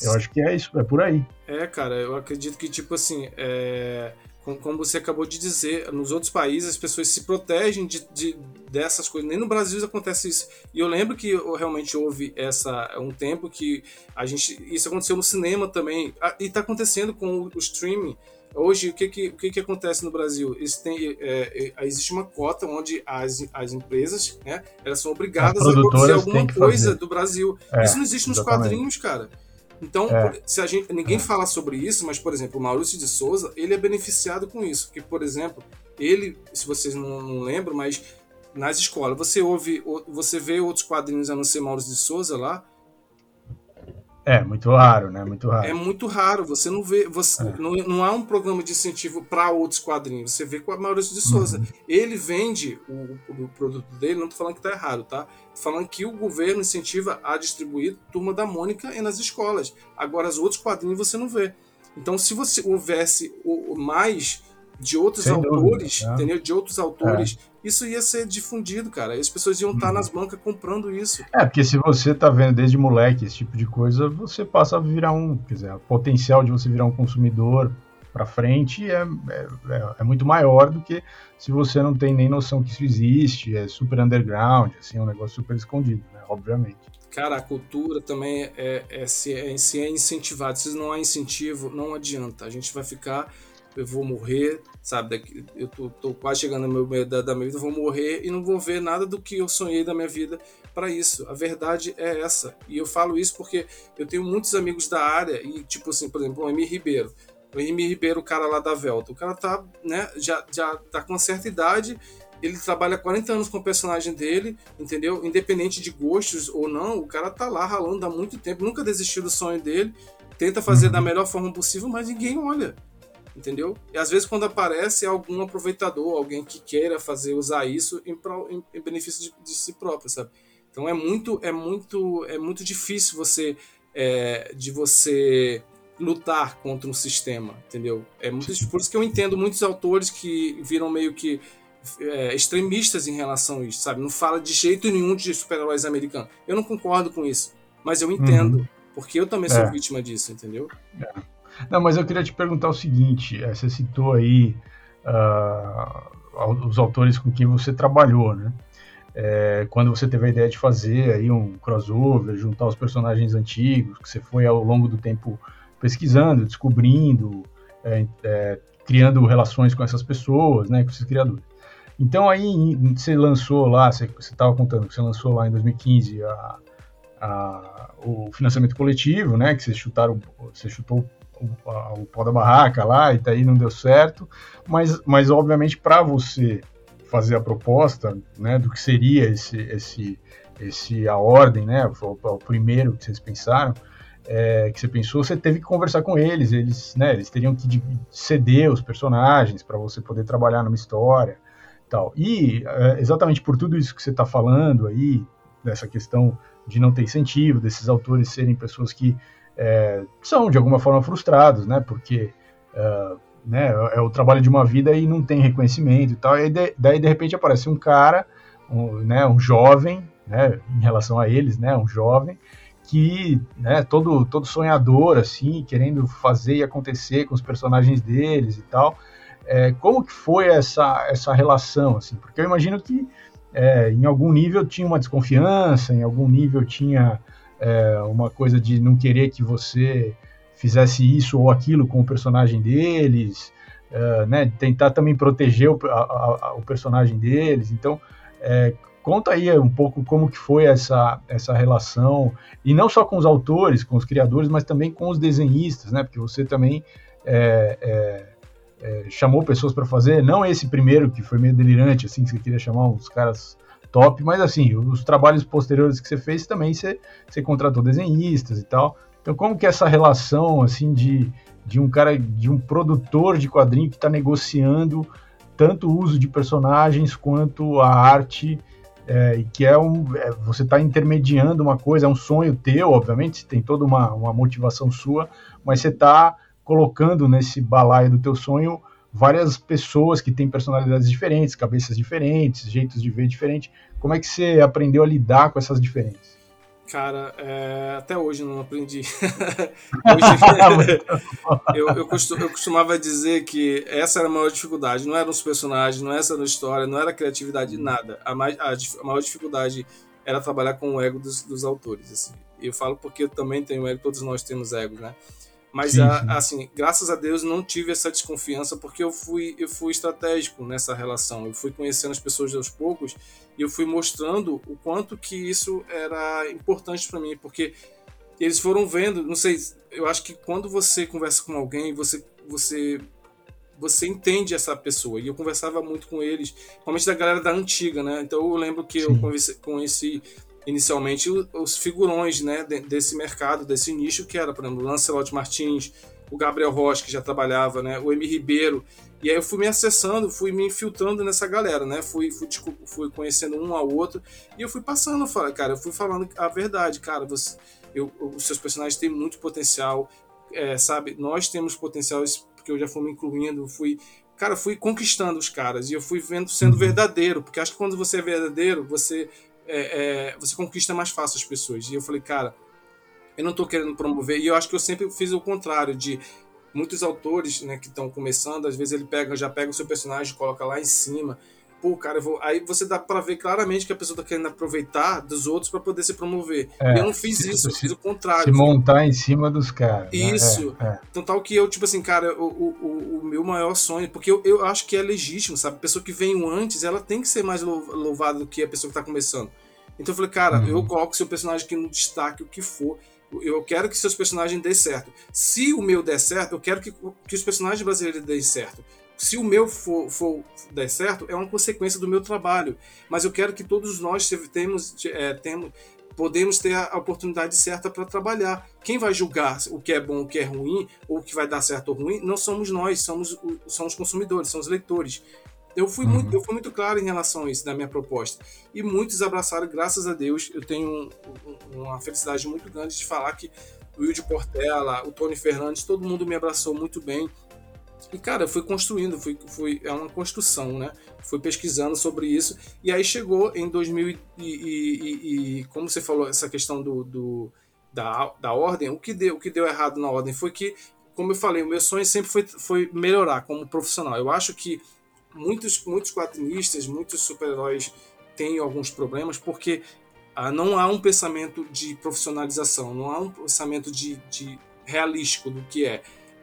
Eu acho que é isso, é por aí. É, cara, eu acredito que, tipo assim, é... como você acabou de dizer, nos outros países as pessoas se protegem de, de, dessas coisas. Nem no Brasil acontece isso. E eu lembro que eu realmente houve essa um tempo que a gente. Isso aconteceu no cinema também. Ah, e está acontecendo com o, o streaming. Hoje, o que, que, o que, que acontece no Brasil? Tem, é, é, existe uma cota onde as, as empresas né, elas são obrigadas a produzir alguma coisa do Brasil. É, isso não existe nos exatamente. quadrinhos, cara. Então, é. se a gente ninguém é. fala sobre isso, mas por exemplo, o Maurício de Souza, ele é beneficiado com isso, porque por exemplo, ele, se vocês não, não lembram, mas nas escolas, você ouve, você vê outros quadrinhos a não ser Maurício de Souza lá, é, muito raro, né? Muito raro. É muito raro. Você não vê. Você, é. não, não há um programa de incentivo para outros quadrinhos. Você vê com a Maurício de Souza. Uhum. Ele vende o, o, produto dele, não tô falando que tá errado, tá? Tô falando que o governo incentiva a distribuir Turma da Mônica nas escolas. Agora, os outros quadrinhos você não vê. Então, se você houvesse o, mais de outros Sem autores, dúvida, entendeu? De outros autores, é. isso ia ser difundido, cara. As pessoas iam estar uhum. nas bancas comprando isso. É, porque se você tá vendo desde moleque esse tipo de coisa, você passa a virar um, quer dizer, o potencial de você virar um consumidor para frente é, é, é, é, muito maior do que se você não tem nem noção que isso existe, é super underground, assim, é um negócio super escondido, né? Obviamente. Cara, a cultura também é, é, se, é, se é incentivado. Se não há incentivo, não adianta. A gente vai ficar eu vou morrer, sabe? Daqui, eu tô, tô, quase chegando no meu da, da minha vida, eu vou morrer e não vou ver nada do que eu sonhei da minha vida para isso. A verdade é essa. E eu falo isso porque eu tenho muitos amigos da área e, tipo assim, por exemplo, o Emi Ribeiro. O Emi Ribeiro, o cara lá da Velta, o cara tá, né, já, já tá com uma certa idade ele trabalha 40 anos com o personagem dele, entendeu? Independente de gostos ou não, o cara tá lá ralando há muito tempo, nunca desistiu do sonho dele, tenta fazer uhum. da melhor forma possível, mas ninguém olha entendeu? E às vezes quando aparece algum aproveitador, alguém que queira fazer usar isso em, em, em benefício de, de, si próprio, sabe? Então é muito é muito é muito difícil você é, de você lutar contra um sistema, entendeu? É muito difícil. por isso que eu entendo muitos autores que viram meio que é, extremistas em relação a isso, sabe? Não fala de jeito nenhum de super-heróis americanos. Eu não concordo com isso, mas eu entendo, uhum. porque eu também sou é. vítima disso, entendeu? É. Não, mas eu queria te perguntar o seguinte: eh, você citou aí uh, os autores com quem você trabalhou, né? É, quando você teve a ideia de fazer aí um crossover, juntar os personagens antigos, que você foi ao longo do tempo pesquisando, descobrindo, é, é, criando relações com essas pessoas, né, com esses criadores. Então aí você lançou lá, você estava contando que você lançou lá em 2015 a, a, o financiamento coletivo, né, que você chutaram, você chutou o, pó da barraca lá e daí não deu certo, mas, mas obviamente para você fazer a proposta, né, do que seria esse, esse, esse a ordem, né, o, o primeiro que vocês pensaram, é, que você pensou, você teve que conversar com eles, eles, né, eles teriam que ceder os personagens para você poder trabalhar numa história, tal. E é, exatamente por tudo isso que você está falando aí, dessa questão de não ter incentivo, desses autores serem pessoas que é, são de alguma forma frustrados, né? Porque uh, né, é o trabalho de uma vida e não tem reconhecimento e tal. E de, daí de repente aparece um cara, um, né, um jovem, né, em relação a eles, né, um jovem que, né, todo todo sonhador assim, querendo fazer e acontecer com os personagens deles e tal. É, como que foi essa essa relação assim? Porque eu imagino que é, em algum nível tinha uma desconfiança, em algum nível tinha é, uma coisa de não querer que você fizesse isso ou aquilo com o personagem deles, é, né, tentar também proteger o, a, a, o personagem deles. Então, é, conta aí um pouco como que foi essa, essa relação, e não só com os autores, com os criadores, mas também com os desenhistas, né? Porque você também é, é, é, chamou pessoas para fazer, não esse primeiro que foi meio delirante, assim, que você queria chamar uns caras top, mas assim, os trabalhos posteriores que você fez também você, você contratou desenhistas e tal. Então, como que é essa relação, assim, de, de um cara, de um produtor de quadrinho que está negociando tanto o uso de personagens quanto a arte, é, que é um, é, você está intermediando uma coisa, é um sonho teu, obviamente, tem toda uma, uma motivação sua, mas você está colocando nesse balaio do teu sonho várias pessoas que têm personalidades diferentes, cabeças diferentes, jeitos de ver diferente. Como é que você aprendeu a lidar com essas diferenças? Cara, é, até hoje não aprendi. (laughs) hoje, (laughs) (laughs) eu, eu, costum, eu, costumava dizer que essa era a maior dificuldade. Não eram os personagens, não era a história, não era a criatividade, nada. A, mais, a, a maior dificuldade era trabalhar com o ego dos, dos autores. Assim. Eu falo porque eu também tenho ego, todos nós temos egos, né? Mas, sim, sim. assim, graças a Deus não tive essa desconfiança porque eu fui, eu fui estratégico nessa relação. Eu fui conhecendo as pessoas aos poucos e eu fui mostrando o quanto que isso era importante para mim, porque eles foram vendo, não sei, eu acho que quando você conversa com alguém, você você você entende essa pessoa. E eu conversava muito com eles, principalmente da galera da antiga, né? Então eu lembro que Sim. eu conheci, conheci inicialmente os figurões né, desse mercado, desse nicho, que era, por exemplo, o Lancelot Martins, o Gabriel Rocha, que já trabalhava, né, o M. Ribeiro. E aí eu fui me acessando, fui me infiltrando nessa galera, né? Fui, fui, fui conhecendo um ao outro e eu fui passando, cara, eu fui falando a verdade, cara, você, eu, os seus personagens têm muito potencial, é, sabe? Nós temos potencial, porque eu já fui me incluindo, fui cara, fui conquistando os caras e eu fui vendo sendo uhum. verdadeiro, porque acho que quando você é verdadeiro, você é, é, você conquista mais fácil as pessoas. E eu falei, cara, eu não estou querendo promover. E eu acho que eu sempre fiz o contrário de muitos autores, né, que estão começando, às vezes ele pega, já pega o seu personagem, coloca lá em cima pô, cara, vou... aí você dá para ver claramente que a pessoa tá querendo aproveitar dos outros para poder se promover. É, eu não fiz se, isso, eu fiz o contrário. Se montar em cima dos caras. Né? Isso. Né? É, é. Então, tal que eu, tipo assim, cara, o, o, o meu maior sonho, porque eu, eu acho que é legítimo, sabe? A pessoa que veio antes, ela tem que ser mais louvada do que a pessoa que tá começando. Então eu falei, cara, uhum. eu coloco seu personagem aqui no destaque, o que for. Eu quero que seus personagens dê certo. Se o meu der certo, eu quero que, que os personagens brasileiros dêem certo se o meu for, for der certo, é uma consequência do meu trabalho. Mas eu quero que todos nós temos, é, temos podemos ter a oportunidade certa para trabalhar. Quem vai julgar o que é bom, o que é ruim, ou o que vai dar certo ou ruim, não somos nós, somos, somos os consumidores, são os leitores. Eu fui, uhum. muito, eu fui muito claro em relação a isso na minha proposta. E muitos abraçaram, graças a Deus. Eu tenho um, uma felicidade muito grande de falar que o Wilde Portela, o Tony Fernandes, todo mundo me abraçou muito bem. E, cara, fui construindo, fui, fui, é uma construção, né? Fui pesquisando sobre isso. E aí chegou em 2000 e, e, e, e como você falou, essa questão do, do, da, da ordem, o que, deu, o que deu errado na ordem foi que, como eu falei, o meu sonho sempre foi, foi melhorar como profissional. Eu acho que muitos, muitos quadrinistas, muitos super-heróis têm alguns problemas porque ah, não há um pensamento de profissionalização, não há um pensamento de, de realístico do que é.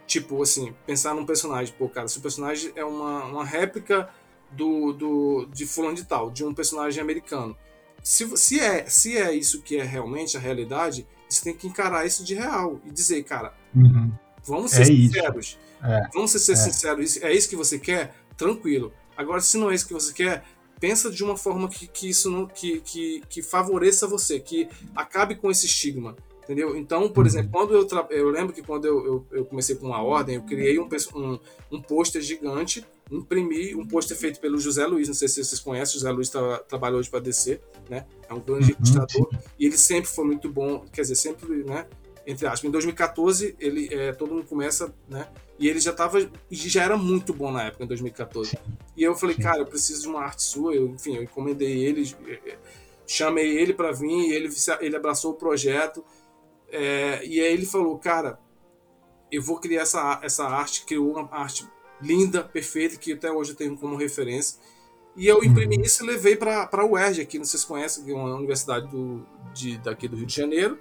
Tipo, assim, pensar num personagem. Pô, cara, se o personagem é uma, uma réplica do, do, de fulano de tal, de um personagem americano. Se, se, é, se é isso que é realmente a realidade, você tem que encarar isso de real e dizer, cara, uhum. vamos ser é sinceros. É. Vamos ser, ser é. sinceros. É isso que você quer? Tranquilo. Agora, se não é isso que você quer, pensa de uma forma que, que isso não, que, que, que favoreça você, que acabe com esse estigma. Entendeu? Então, por uhum. exemplo, quando eu, tra... eu lembro que quando eu, eu, eu, comecei com uma ordem, eu criei um, um, um pôster gigante, imprimi um pôster feito pelo José Luiz, não sei se vocês conhecem, o José Luiz tá, trabalhou hoje para DC, né? É um grande uhum, ilustrador, e ele sempre foi muito bom, quer dizer, sempre, né? Entre aspas, em 2014, ele, é, todo mundo começa, né? E ele já tava, já era muito bom na época, em 2014. Sim. E eu falei, Sim. cara, eu preciso de uma arte sua, eu, enfim, eu encomendei ele, é, é, chamei ele para vir, ele, ele abraçou o projeto, é, e aí ele falou, cara, eu vou criar essa, essa arte, criou uma arte linda, perfeita, que até hoje eu tenho como referência. E eu imprimi uhum. isso e levei para a UERJ, aqui, não sei se conhecem, que é uma universidade do, de, daqui do Rio de Janeiro.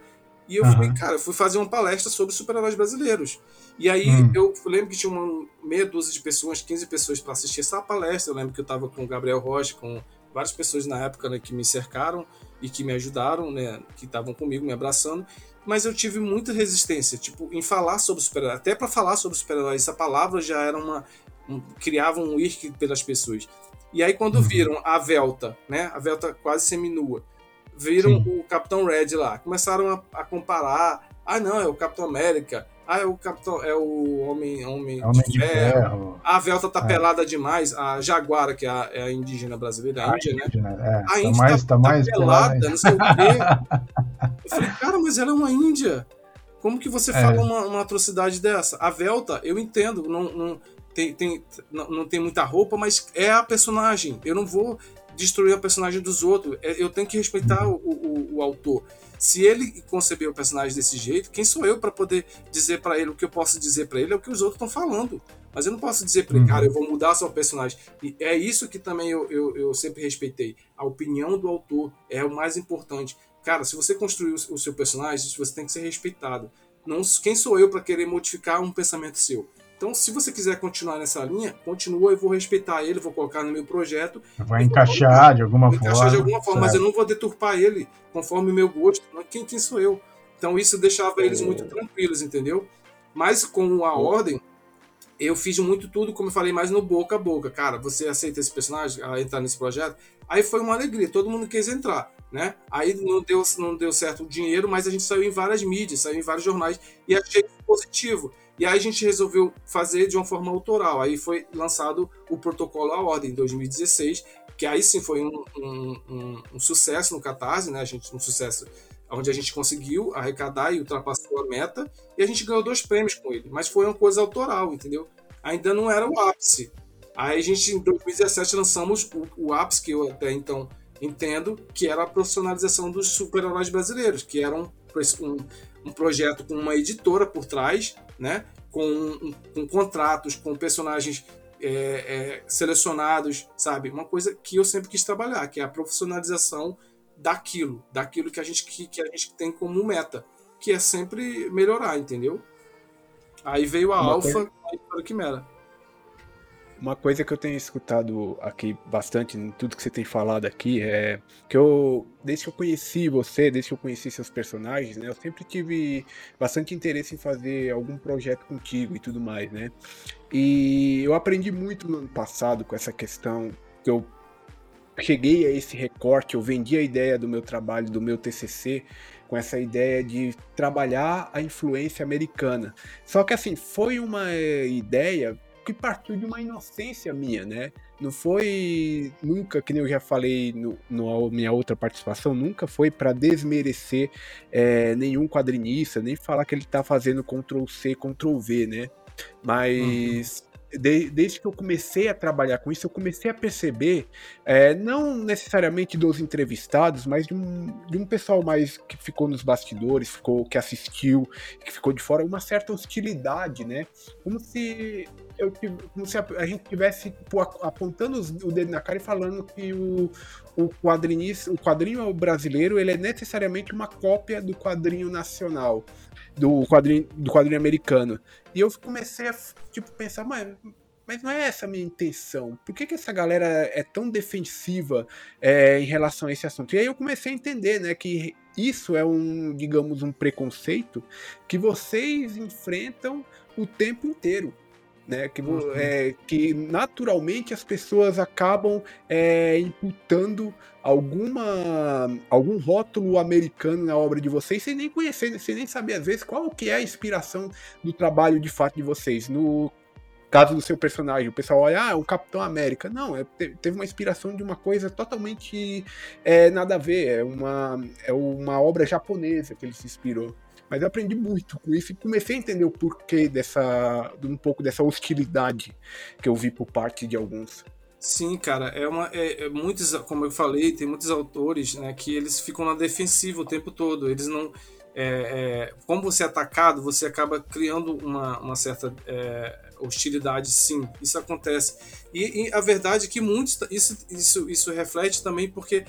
E eu uhum. fui, cara, eu fui fazer uma palestra sobre super-heróis brasileiros. E aí uhum. eu lembro que tinha uma meia dúzia de pessoas, 15 pessoas para assistir essa palestra. Eu lembro que eu estava com o Gabriel Rocha, com várias pessoas na época né, que me cercaram e que me ajudaram, né, que estavam comigo, me abraçando, mas eu tive muita resistência, tipo, em falar sobre super-heróis. Até para falar sobre super-heróis, essa palavra já era uma. Um, criava um irk pelas pessoas. E aí, quando uhum. viram a Velta, né, a Velta quase seminua, viram Sim. o Capitão Red lá, começaram a, a, comparar. Ah, não, é o Capitão América. Ah, é o Capitão, é o Homem, homem, homem de, de ferro. ferro. A Velta tá é. pelada demais. A Jaguara, que é a, é a indígena brasileira, a, a Índia, né? É. A tá Índia mais, tá, tá mais pelada, pelada não sei o quê. (laughs) eu falei, cara, mas ela é uma Índia. Como que você é. fala uma, uma, atrocidade dessa? A Velta, eu entendo, não, não, tem, tem, não, não tem muita roupa, mas é a personagem. Eu não vou destruir a personagem dos outros. É, eu tenho que respeitar o, o, o autor. Se ele concebeu o personagem desse jeito, quem sou eu para poder dizer para ele o que eu posso dizer para ele é o que os outros estão falando. Mas eu não posso dizer para ele, uhum. cara, eu vou mudar seu personagem. E é isso que também eu, eu, eu, sempre respeitei. A opinião do autor é o mais importante. Cara, se você construiu o seu personagem, você tem que ser respeitado. Não, quem sou eu para querer modificar um pensamento seu? Então, se você quiser continuar nessa linha, continua, eu vou respeitar ele, vou colocar no meu projeto. Vai encaixar de alguma forma. Encaixar de alguma forma, mas eu não vou deturpar ele conforme o meu gosto. Quem, quem sou eu? Então, isso deixava eles muito tranquilos, entendeu? Mas com a ordem, eu fiz muito tudo, como eu falei, mais no boca a boca. Cara, você aceita esse personagem, a entrar nesse projeto? Aí foi uma alegria, todo mundo quis entrar, né? Aí não deu, não deu certo o dinheiro, mas a gente saiu em várias mídias, saiu em vários jornais e achei positivo. E aí a gente resolveu fazer de uma forma autoral. Aí foi lançado o Protocolo à Ordem em 2016, que aí sim foi um, um, um, um sucesso no Catarse, né? A gente, um sucesso onde a gente conseguiu arrecadar e ultrapassou a meta, e a gente ganhou dois prêmios com ele. Mas foi uma coisa autoral, entendeu? Ainda não era o ápice. Aí a gente, em 2017, lançamos o, o ápice, que eu até então entendo, que era a profissionalização dos super-heróis brasileiros, que era um, um, um projeto com uma editora por trás, né? Com, com contratos, com personagens é, é, selecionados, sabe? Uma coisa que eu sempre quis trabalhar, que é a profissionalização daquilo, daquilo que a gente, que, que a gente tem como meta, que é sempre melhorar, entendeu? Aí veio a Uma Alpha coisa... e a Quimera. Uma coisa que eu tenho escutado aqui bastante em tudo que você tem falado aqui é que eu, desde que eu conheci você, desde que eu conheci seus personagens, né, eu sempre tive bastante interesse em fazer algum projeto contigo e tudo mais, né? E eu aprendi muito no ano passado com essa questão que eu cheguei a esse recorte, eu vendi a ideia do meu trabalho, do meu TCC, com essa ideia de trabalhar a influência americana. Só que assim, foi uma ideia que partiu de uma inocência minha, né? Não foi nunca, que nem eu já falei no, minha outra participação, nunca foi para desmerecer é, nenhum quadrinista, nem falar que ele tá fazendo Ctrl C, Ctrl V, né? Mas uhum de, desde que eu comecei a trabalhar com isso, eu comecei a perceber, é, não necessariamente dos entrevistados, mas de um, de um pessoal mais que ficou nos bastidores, ficou, que assistiu, que ficou de fora, uma certa hostilidade, né? Como se eu, como se a, a gente tivesse tipo, apontando o dedo na cara e falando que o, o, quadrinista, o quadrinho brasileiro ele é necessariamente uma cópia do quadrinho nacional do quadrinho, do quadrinho americano. E eu comecei a tipo, pensar, mas, mas não é essa a minha intenção. Por que, que essa galera é tão defensiva é, em relação a esse assunto? E aí eu comecei a entender né, que isso é um, digamos, um preconceito que vocês enfrentam o tempo inteiro né? Que, uhum. é, que naturalmente as pessoas acabam é, imputando alguma algum rótulo americano na obra de vocês sem nem conhecer, sem nem saber às vezes qual que é a inspiração do trabalho de fato de vocês. No caso do seu personagem, o pessoal olha, ah, é um Capitão América. Não, é, teve uma inspiração de uma coisa totalmente é, nada a ver. É uma, é uma obra japonesa que ele se inspirou. Mas eu aprendi muito com isso e comecei a entender o porquê dessa. um pouco dessa hostilidade que eu vi por parte de alguns. Sim, cara, é uma. É, é, muitos, como eu falei, tem muitos autores né, que eles ficam na defensiva o tempo todo. Eles não. É, é, como você é atacado, você acaba criando uma, uma certa é, hostilidade, sim. Isso acontece. E, e, a verdade é que muitos. Isso, isso, isso reflete também porque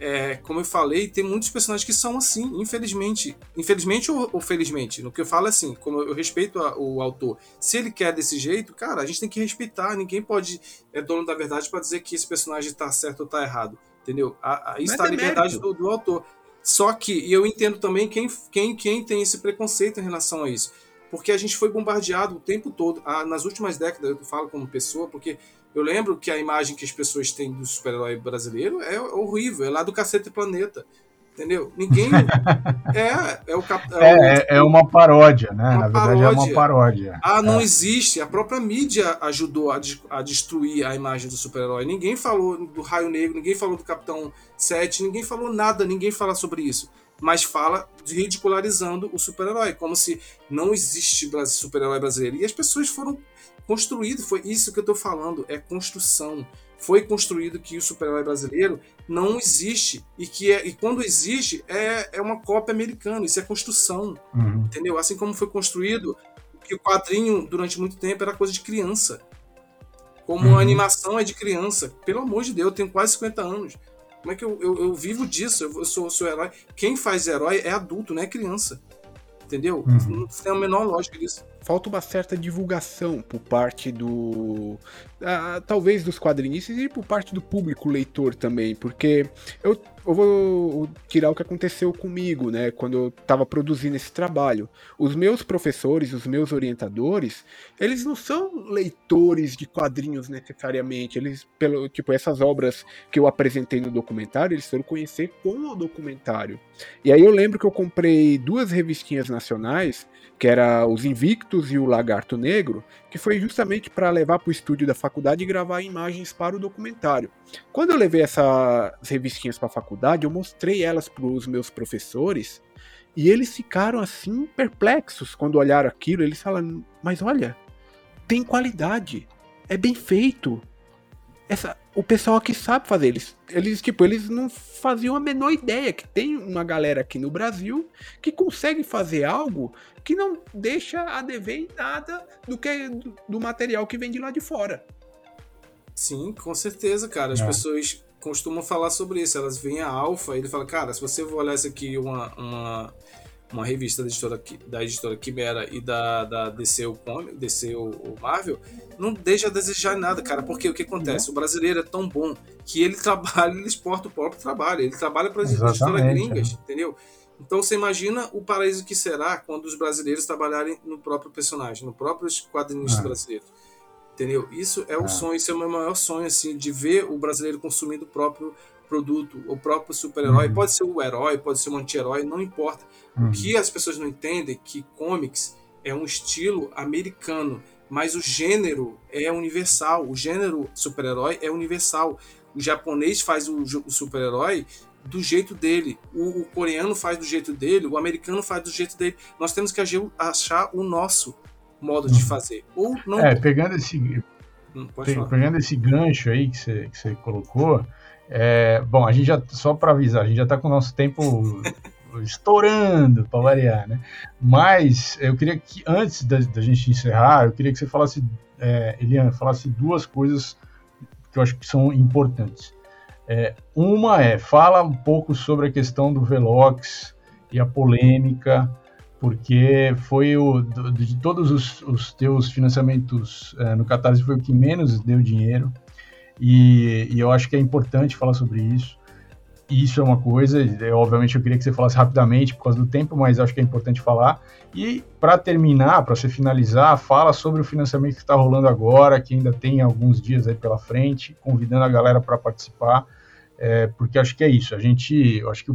é, como eu falei, tem muitos personagens que são assim, infelizmente. Infelizmente ou, ou felizmente. No que eu falo é assim, como eu respeito a, o autor. Se ele quer desse jeito, cara, a gente tem que respeitar. Ninguém pode é dono da verdade para dizer que esse personagem tá certo ou tá errado. entendeu? Aí está a liberdade do, do, autor. Só que, e eu entendo também quem, quem, quem tem esse preconceito em relação a isso. Porque a gente foi bombardeado o tempo todo. Ah, nas últimas décadas, eu falo como pessoa, porque eu lembro que a imagem que as pessoas têm do super-herói brasileiro é horrível, é lá do Cacete Planeta. Entendeu? Ninguém. (laughs) é, é o cap... é, é, é, uma paródia, né? Uma Na verdade, paródia. é uma paródia. Ah, não é. existe. A própria mídia ajudou a, de, a destruir a imagem do super-herói. Ninguém falou do Raio Negro, ninguém falou do Capitão 7, ninguém falou nada, ninguém fala sobre isso. Mas fala ridicularizando o super-herói, como se não existe super-herói brasileiro. E as pessoas foram construídas, foi isso que eu tô falando, é construção foi construído que o super-herói brasileiro não existe e que é, e quando existe é, é uma cópia americana, isso é construção, uhum. entendeu? Assim como foi construído que o quadrinho durante muito tempo era coisa de criança. Como uhum. a animação é de criança. Pelo amor de Deus, eu tenho quase 50 anos. Como é que eu, eu, eu vivo disso? Eu sou, sou herói. Quem faz herói é adulto, não é criança. Entendeu? Uhum. Não tem a menor lógica disso falta uma certa divulgação por parte do. Ah, talvez dos quadrinistas e por parte do público leitor também, porque eu, eu vou tirar o que aconteceu comigo, né, quando eu estava produzindo esse trabalho. Os meus professores, os meus orientadores, eles não são leitores de quadrinhos necessariamente, eles, pelo tipo, essas obras que eu apresentei no documentário, eles foram conhecer com o documentário. E aí eu lembro que eu comprei duas revistinhas nacionais que era Os Invictos e o Lagarto Negro, que foi justamente para levar para o estúdio da faculdade e gravar imagens para o documentário. Quando eu levei essas revistinhas para a faculdade, eu mostrei elas para os meus professores e eles ficaram assim perplexos quando olharam aquilo. Eles falaram: Mas olha, tem qualidade, é bem feito, essa, o pessoal aqui sabe fazer. Eles, eles, tipo, eles não faziam a menor ideia que tem uma galera aqui no Brasil que consegue fazer algo que não deixa a dever em nada do que do, do material que vem de lá de fora. Sim, com certeza, cara. As é. pessoas costumam falar sobre isso. Elas veem a Alfa e ele fala, cara, se você olhar isso aqui, uma, uma uma revista da editora, da editora Quimera e da, da DC, o, DC o, Marvel, não deixa a desejar nada, cara. Porque o que acontece? O brasileiro é tão bom que ele trabalha, ele exporta o próprio trabalho. Ele trabalha para as editoras gringas, é. entendeu? Então você imagina o paraíso que será quando os brasileiros trabalharem no próprio personagem, no próprios quadrinhos é. brasileiros. Entendeu? Isso é o é. sonho, isso é o meu maior sonho, assim, de ver o brasileiro consumindo o próprio produto, o próprio super-herói. Uhum. Pode ser o herói, pode ser um anti-herói, não importa. Uhum. O que as pessoas não entendem é que comics é um estilo americano, mas o gênero é universal. O gênero super-herói é universal. O japonês faz o, o super-herói do jeito dele, o, o, coreano faz do jeito dele, o americano faz do jeito dele. Nós temos que achar o nosso modo uhum. de fazer. Ou não. É, pegando esse, hum, pegando esse gancho aí que você, que você colocou, é, bom, a gente já, só para avisar, a gente já está com o nosso tempo (laughs) estourando, para variar, né? Mas eu queria que, antes da, da gente encerrar, eu queria que você falasse, é, Eliana, falasse duas coisas que eu acho que são importantes. É, uma é, fala um pouco sobre a questão do Velox e a polêmica, porque foi o, de todos os, os teus financiamentos é, no Catarse, foi o que menos deu dinheiro. E, e, eu acho que é importante falar sobre isso. Isso é uma coisa, eu, obviamente eu queria que você falasse rapidamente por causa do tempo, mas acho que é importante falar. E para terminar, para você finalizar, fala sobre o financiamento que está rolando agora, que ainda tem alguns dias aí pela frente, convidando a galera para participar, é, porque acho que é isso. A gente, acho que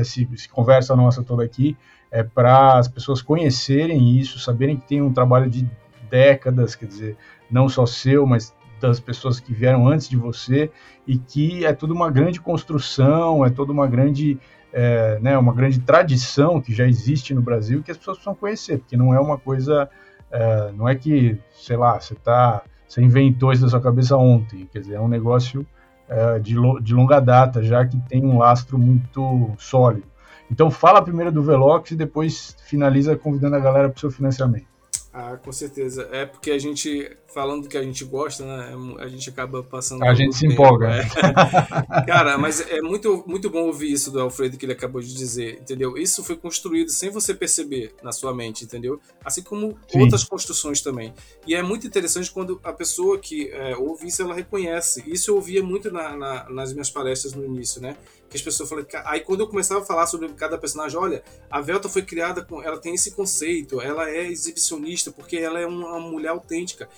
esse, esse conversa nossa toda aqui é para as pessoas conhecerem isso, saberem que tem um trabalho de décadas, quer dizer, não só seu, mas das pessoas que vieram antes de você e que é tudo uma grande construção, é toda uma grande, é, né, uma grande tradição que já existe no Brasil que as pessoas precisam conhecer, porque não é uma coisa, é, não é que, sei lá, você tá, você inventou isso na sua cabeça ontem, quer dizer, é um negócio é, de, de longa data já que tem um lastro muito sólido. Então fala primeiro do Velox e depois finaliza convidando a galera para o seu financiamento. Ah, com certeza. É porque a gente, falando do que a gente gosta, né? É a gente acaba passando. A gente se tempo, empolga. É. (laughs) Cara, mas é muito, muito bom ouvir isso do Alfredo que ele acabou de dizer, entendeu? Isso foi construído sem você perceber na sua mente, entendeu? Assim como Sim. outras construções também. E é muito interessante quando a pessoa que é, ouve isso, ela reconhece. Isso eu ouvia muito na, na, nas minhas palestras no início, né? Que as pessoas falam. Aí quando eu começava a falar sobre cada personagem, olha, a Velta foi criada com. Ela tem esse conceito, ela é exibicionista, porque ela é uma mulher autêntica.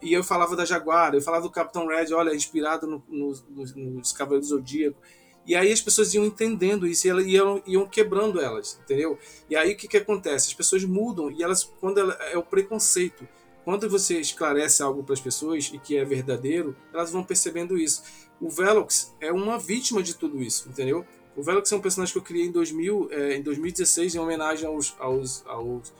E eu falava da Jaguar, eu falava do Capitão Red, olha, é inspirado no, no, nos, nos Cavaleiros do Zodíaco. E aí as pessoas iam entendendo isso e elas iam, iam quebrando elas, entendeu? E aí o que, que acontece? As pessoas mudam e elas, quando ela, é o preconceito. Quando você esclarece algo para as pessoas e que é verdadeiro, elas vão percebendo isso. O Velox é uma vítima de tudo isso, entendeu? O Velox é um personagem que eu criei em, 2000, é, em 2016 em homenagem aos, aos, aos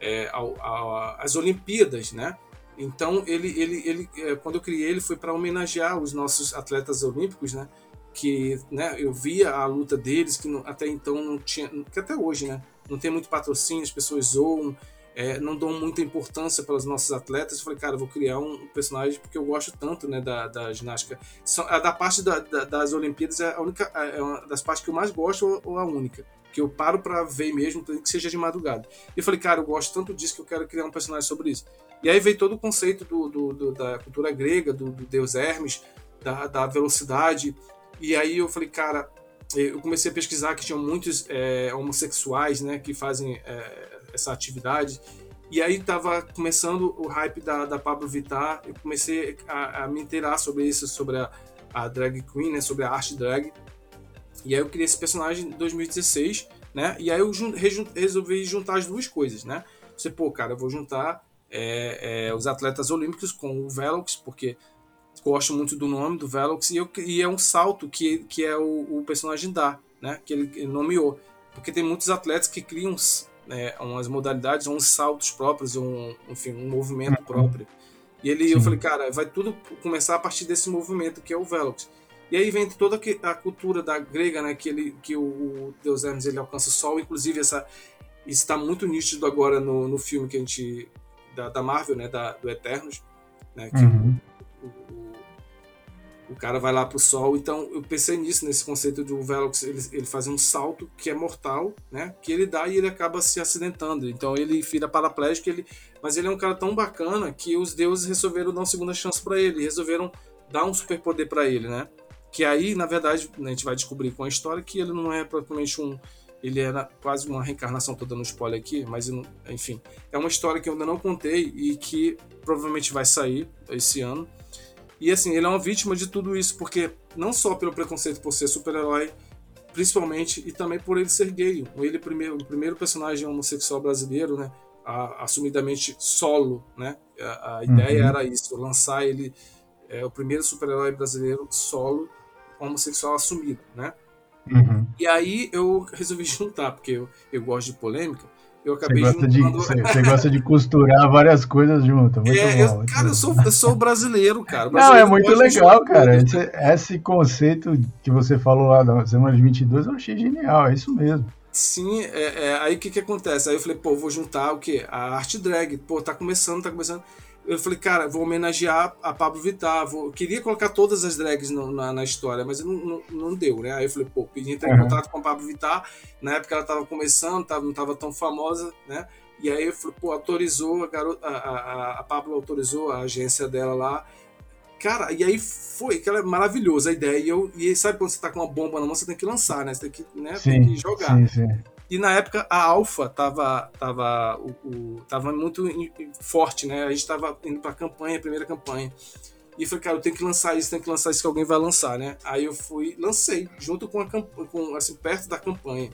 é, ao, ao, às Olimpíadas, né? Então ele, ele, ele, é, quando eu criei ele foi para homenagear os nossos atletas olímpicos, né? Que, né? Eu via a luta deles que não, até então não tinha, que até hoje, né? Não tem muito patrocínio, as pessoas zoam, é, não dão muita importância para os nossos atletas. Eu falei, cara, eu vou criar um personagem porque eu gosto tanto né, da, da ginástica. A da parte da, da, das Olimpíadas é a única, é uma das partes que eu mais gosto ou a única. Que eu paro para ver mesmo, que seja de madrugada. E eu falei, cara, eu gosto tanto disso que eu quero criar um personagem sobre isso. E aí veio todo o conceito do, do, do da cultura grega, do, do deus Hermes, da, da velocidade. E aí eu falei, cara, eu comecei a pesquisar que tinham muitos é, homossexuais né, que fazem é, essa atividade. E aí estava começando o hype da, da Pablo Vittar, eu comecei a, a me inteirar sobre isso, sobre a, a, drag queen, né, sobre a arte drag. E aí eu criei esse personagem em 2016, né? E aí eu jun, resolvi juntar as duas coisas, né? Você, pô, cara, eu vou juntar é, é, os atletas olímpicos com o Velox, porque gosto muito do nome do Velox, e, eu, e é um salto que, que é o, o personagem dá, né? Que ele, ele nomeou. Porque tem muitos atletas que criam é, umas modalidades, uns saltos próprios, um, enfim, um movimento uhum. próprio. E ele, Sim. eu falei, cara, vai tudo começar a partir desse movimento que é o Velox. E aí vem toda a cultura da grega, né, que ele, que o Deus Hermes ele alcança o sol, inclusive essa está muito nítido agora no, no filme que a gente da, da Marvel, né, da, do Eternos, né, que uhum. O, cara vai lá pro sol. Então eu pensei nisso, nesse conceito do Velox, ele, ele faz um salto que é mortal, né? Que ele dá e ele acaba se acidentando. Então ele vira paraplégico, ele, mas ele é um cara tão bacana que os deuses resolveram dar uma segunda chance para ele, resolveram dar um superpoder para ele, né? Que aí, na verdade, a gente vai descobrir com a história que ele não é propriamente um ele era quase uma reencarnação, tô dando spoiler aqui, mas enfim, é uma história que eu ainda não contei e que provavelmente vai sair esse ano. E assim, ele é uma vítima de tudo isso, porque não só pelo preconceito por ser super-herói, principalmente, e também por ele ser gay. Ele primeiro, o primeiro personagem homossexual brasileiro, né? assumidamente solo, né? A, a ideia uhum. era isso, lançar ele é o primeiro super-herói brasileiro solo homossexual assumido, né? Uhum. E aí eu resolvi (laughs) juntar, porque eu, eu gosto de polêmica, eu acabei você gosta juntando... De, você, você, gosta de costurar várias coisas juntas. Muito é, bom, eu, cara, eu sou, eu sou brasileiro, cara. Brasileiro não, é muito legal, cara. Esse, esse, conceito que você falou lá da semana de 22 eu achei genial, é isso mesmo. Sim, é, é aí o que, que acontece? Aí eu falei, pô, vou juntar o quê? A arte drag. Pô, tá começando, tá começando eu falei, cara, vou homenagear a Pablo Vittar. Vou... Eu queria colocar todas as drags no, na, na, história, mas não, não, não, deu, né? Aí eu falei, pô, pedi entrar em uhum. contato com a Pablo Vittar. Na época ela tava começando, tava, não tava tão famosa, né? E aí eu falei, pô, autorizou, a, garota, a, a, a Pablo autorizou a agência dela lá. Cara, e aí foi, que é maravilhosa a ideia. E, eu, e sabe quando você tá com uma bomba na mão, você tem que lançar, né? Você tem que, né, sim, tem que jogar. Sim, sim. E na época a Alpha tava, tava, o, o, tava muito forte, né? A gente tava indo pra campanha, primeira campanha. E eu falei, cara, eu tenho que lançar isso, tenho que lançar isso que alguém vai lançar, né? Aí eu fui, lancei, junto com a com, assim, perto da campanha.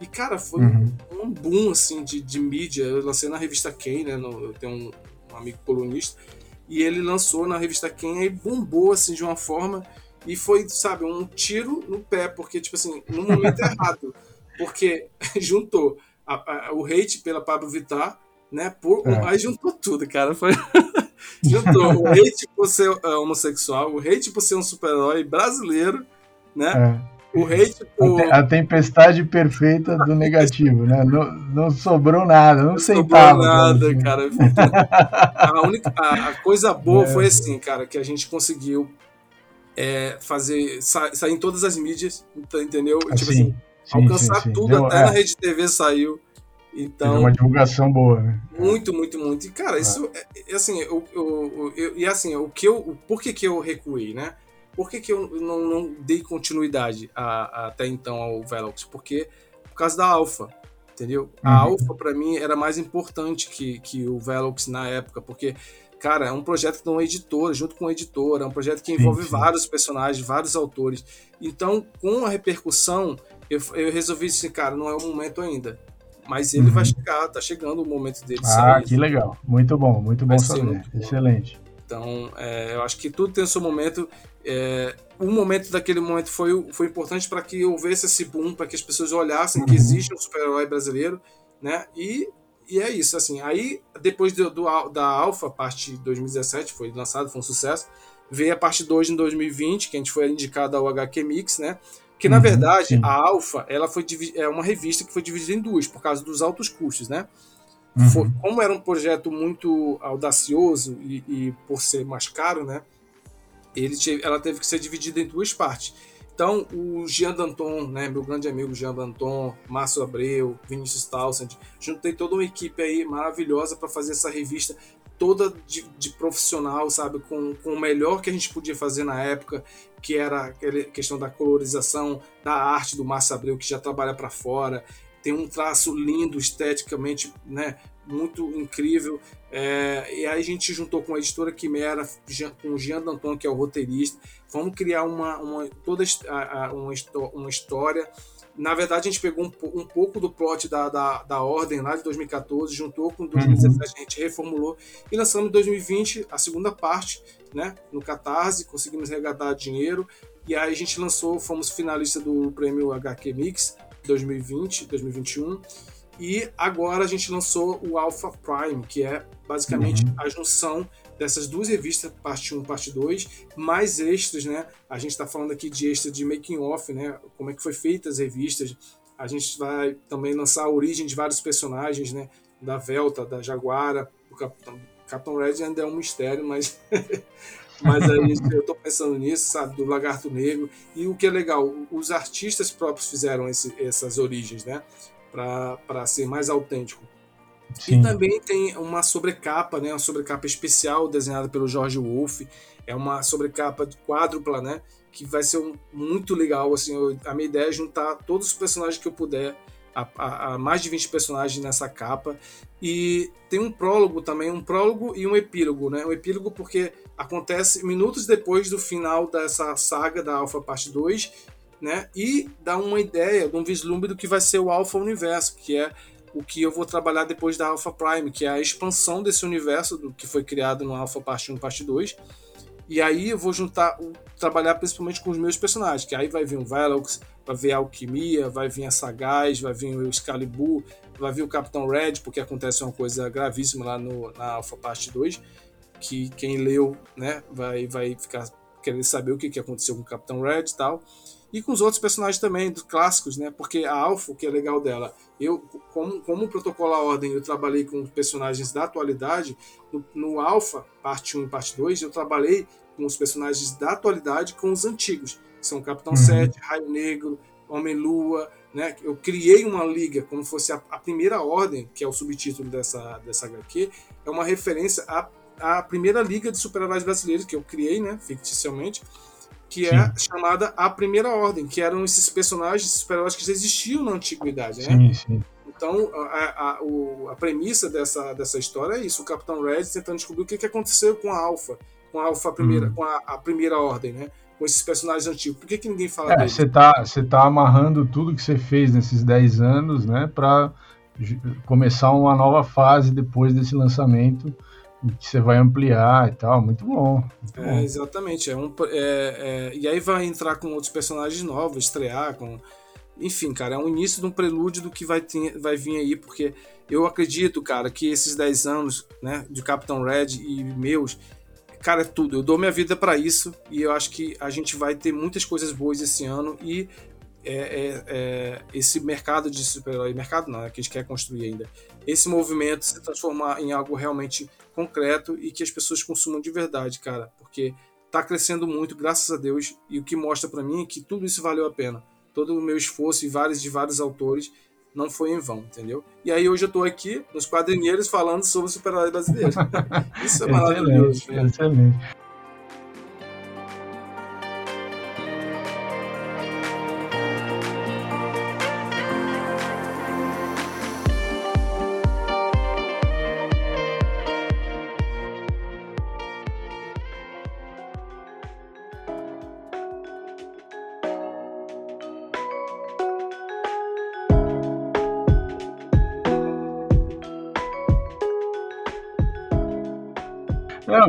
E, cara, foi uhum. um, boom, assim, de, de mídia. Eu lancei na revista Quem, né? No, eu tenho um, um, amigo colunista. E ele lançou na revista Quem e bombou, assim, de uma forma. E foi, sabe, um tiro no pé, porque, tipo assim, no momento errado (laughs) porque (laughs) juntou a, a, o hate pela Pablo Vittar, né? Por, é. Aí juntou tudo, cara. Foi... (laughs) juntou o hate por ser uh, homossexual, o hate por ser um super-herói brasileiro, né? É. o hate por... A tempestade perfeita do negativo, né? Não, não sobrou nada, não, não centavo. Sobrou nada, cara. a, única, a, a coisa boa (laughs) é. foi assim, cara, que a gente conseguiu é, fazer sa, sair em todas as mídias, entendeu? Assim, tipo assim, sim, alcançar sim, sim. tudo, Deu, até é. na Rede TV saiu. Então, uma divulgação boa, né? Muito, muito, muito. E, cara, isso é, é assim, eu, eu, eu, e assim, o que eu. Por que, que eu recuei, né? Por que, que eu não, não dei continuidade a, a, até então ao Velox? Porque por causa da Alpha, entendeu? A uhum. Alpha, para mim, era mais importante que, que o Velox na época, porque, cara, é um projeto de uma editora, junto com uma editora, é um projeto que envolve sim, sim. vários personagens, vários autores. Então, com a repercussão, eu, eu resolvi assim, cara, não é o momento ainda. Mas ele uhum. vai chegar, tá chegando o momento dele ah, sair. Ah, que legal. Muito bom, muito bom saber. Muito Excelente. Então, é, eu acho que tudo tem o seu momento. É, o momento daquele momento foi, foi importante para que houvesse esse boom, para que as pessoas olhassem uhum. que existe um super-herói brasileiro, né? E, e é isso, assim. Aí, depois do, do da Alpha, parte 2017, foi lançado, foi um sucesso. Veio a parte 2 em 2020, que a gente foi indicado ao HQ Mix, né? Que na uhum, verdade sim. a Alpha ela foi é uma revista que foi dividida em duas por causa dos altos custos, né? Uhum. Foi, como era um projeto muito audacioso e, e, por ser mais caro, né? Ele teve, ela teve que ser dividida em duas partes. Então, o Jean Danton, né, meu grande amigo Jean Danton, Márcio Abreu, Vinícius Townsend, juntei toda uma equipe aí maravilhosa para fazer essa revista toda de, de, profissional, sabe, com, com o melhor que a gente podia fazer na época, que era a questão da colorização, da arte do Márcio Abreu, que já trabalha para fora, tem um traço lindo esteticamente, né, muito incrível. É, e aí a gente juntou com a editora Quimera, com o Jean Danton, que é o roteirista. Vamos criar uma, uma toda uma, uma história. Na verdade, a gente pegou um, um pouco do plot da, da, da, Ordem lá de 2014, juntou com 2017, uhum. a gente reformulou e lançamos em 2020 a segunda parte, né, no Catarse, conseguimos resgatar dinheiro. E aí a gente lançou, fomos finalista do prêmio HQ Mix 2020, 2021. E agora a gente lançou o Alpha Prime, que é basicamente uhum. a junção dessas duas revistas, parte 1 parte 2, mais extras, né? A gente está falando aqui de extra de making off, né? Como é que foi feita as revistas. A gente vai também lançar a origem de vários personagens, né? Da Velta, da Jaguara, o Capitão, Capitão Red ainda é um mistério, mas (laughs) mas aí eu estou pensando nisso, sabe, do Lagarto Negro. E o que é legal, os artistas próprios fizeram esse, essas origens, né, para ser mais autêntico. Sim. E também tem uma sobrecapa, né, uma sobrecapa especial desenhada pelo George Wolff. É uma sobrecapa quádrupla, né, que vai ser um, muito legal. Assim, eu, a minha ideia é juntar todos os personagens que eu puder a, a, a, mais de 20 personagens nessa capa. E tem um prólogo também, um prólogo e um epílogo, né? Um epílogo porque acontece minutos depois do final dessa saga da Alpha Parte 2, né? E dá uma ideia, um vislumbre do que vai ser o Alpha Universo, que é o que eu vou trabalhar depois da Alpha Prime, que é a expansão desse universo do que foi criado no Alpha Parte 1 Parte 2. E aí eu vou juntar, trabalhar principalmente com os meus personagens, que aí vai vir o Velox, vai vir a Alquimia, vai vir a Sagaz, vai vir o Excalibur, vai vir o Capitão Red, porque acontece uma coisa gravíssima lá no, na Alpha Parte 2, que quem leu né, vai, vai ficar querendo saber o que, que aconteceu com o Capitão Red e tal. E com os outros personagens também, dos clássicos, né? Porque a Alpha, o que é legal dela, eu, como, como Protocolo à Ordem, eu trabalhei com personagens da atualidade, no, no Alpha, parte 1 e parte 2, eu trabalhei com os personagens da atualidade com os antigos são Capitão uhum. 7, Raio Negro, Homem-Lua, né? Eu criei uma liga como fosse a, a, primeira ordem, que é o subtítulo dessa, dessa HQ, é uma referência à, à primeira liga de super-heróis brasileiros que eu criei, né, ficticiamente, que é sim. é chamada A Primeira Ordem, que eram esses personagens super-heróis que já existiam na antiguidade, né? Sim, sim. Então, a, a, o, a, premissa dessa, dessa história é isso: o Capitão Red tentando descobrir o que, que aconteceu com a Alpha, com a Alpha primeira, hum. com a, a, primeira ordem, né? com esses personagens antigos? Por que, que ninguém fala é, Você tá, você tá amarrando tudo que você fez nesses 10 anos, né, para começar uma nova fase depois desse lançamento que você vai ampliar e tal, muito bom. Muito é, bom. exatamente. É um, é, é, e aí vai entrar com outros personagens novos, estrear com. Enfim, cara, é um início de um prelúdio do que vai, ter, vai vir aí, porque eu acredito, cara, que esses 10 anos né, de Capitão Red e meus cara, é tudo. Eu dou minha vida para isso e eu acho que a gente vai ter muitas coisas boas esse ano e é, é, é, esse mercado de super-herói, mercado não, é que a gente quer construir ainda, esse movimento se transformar em algo realmente concreto e que as pessoas consumam de verdade, cara, porque tá crescendo muito, graças a Deus, e o que mostra para mim é que tudo isso valeu a pena. Todo o meu esforço e vários de vários autores não foi em vão, entendeu? E aí hoje eu tô aqui nos quadrinheiros falando sobre super-heróis brasileiros. (laughs) isso é maravilhoso. Excelente, excelente.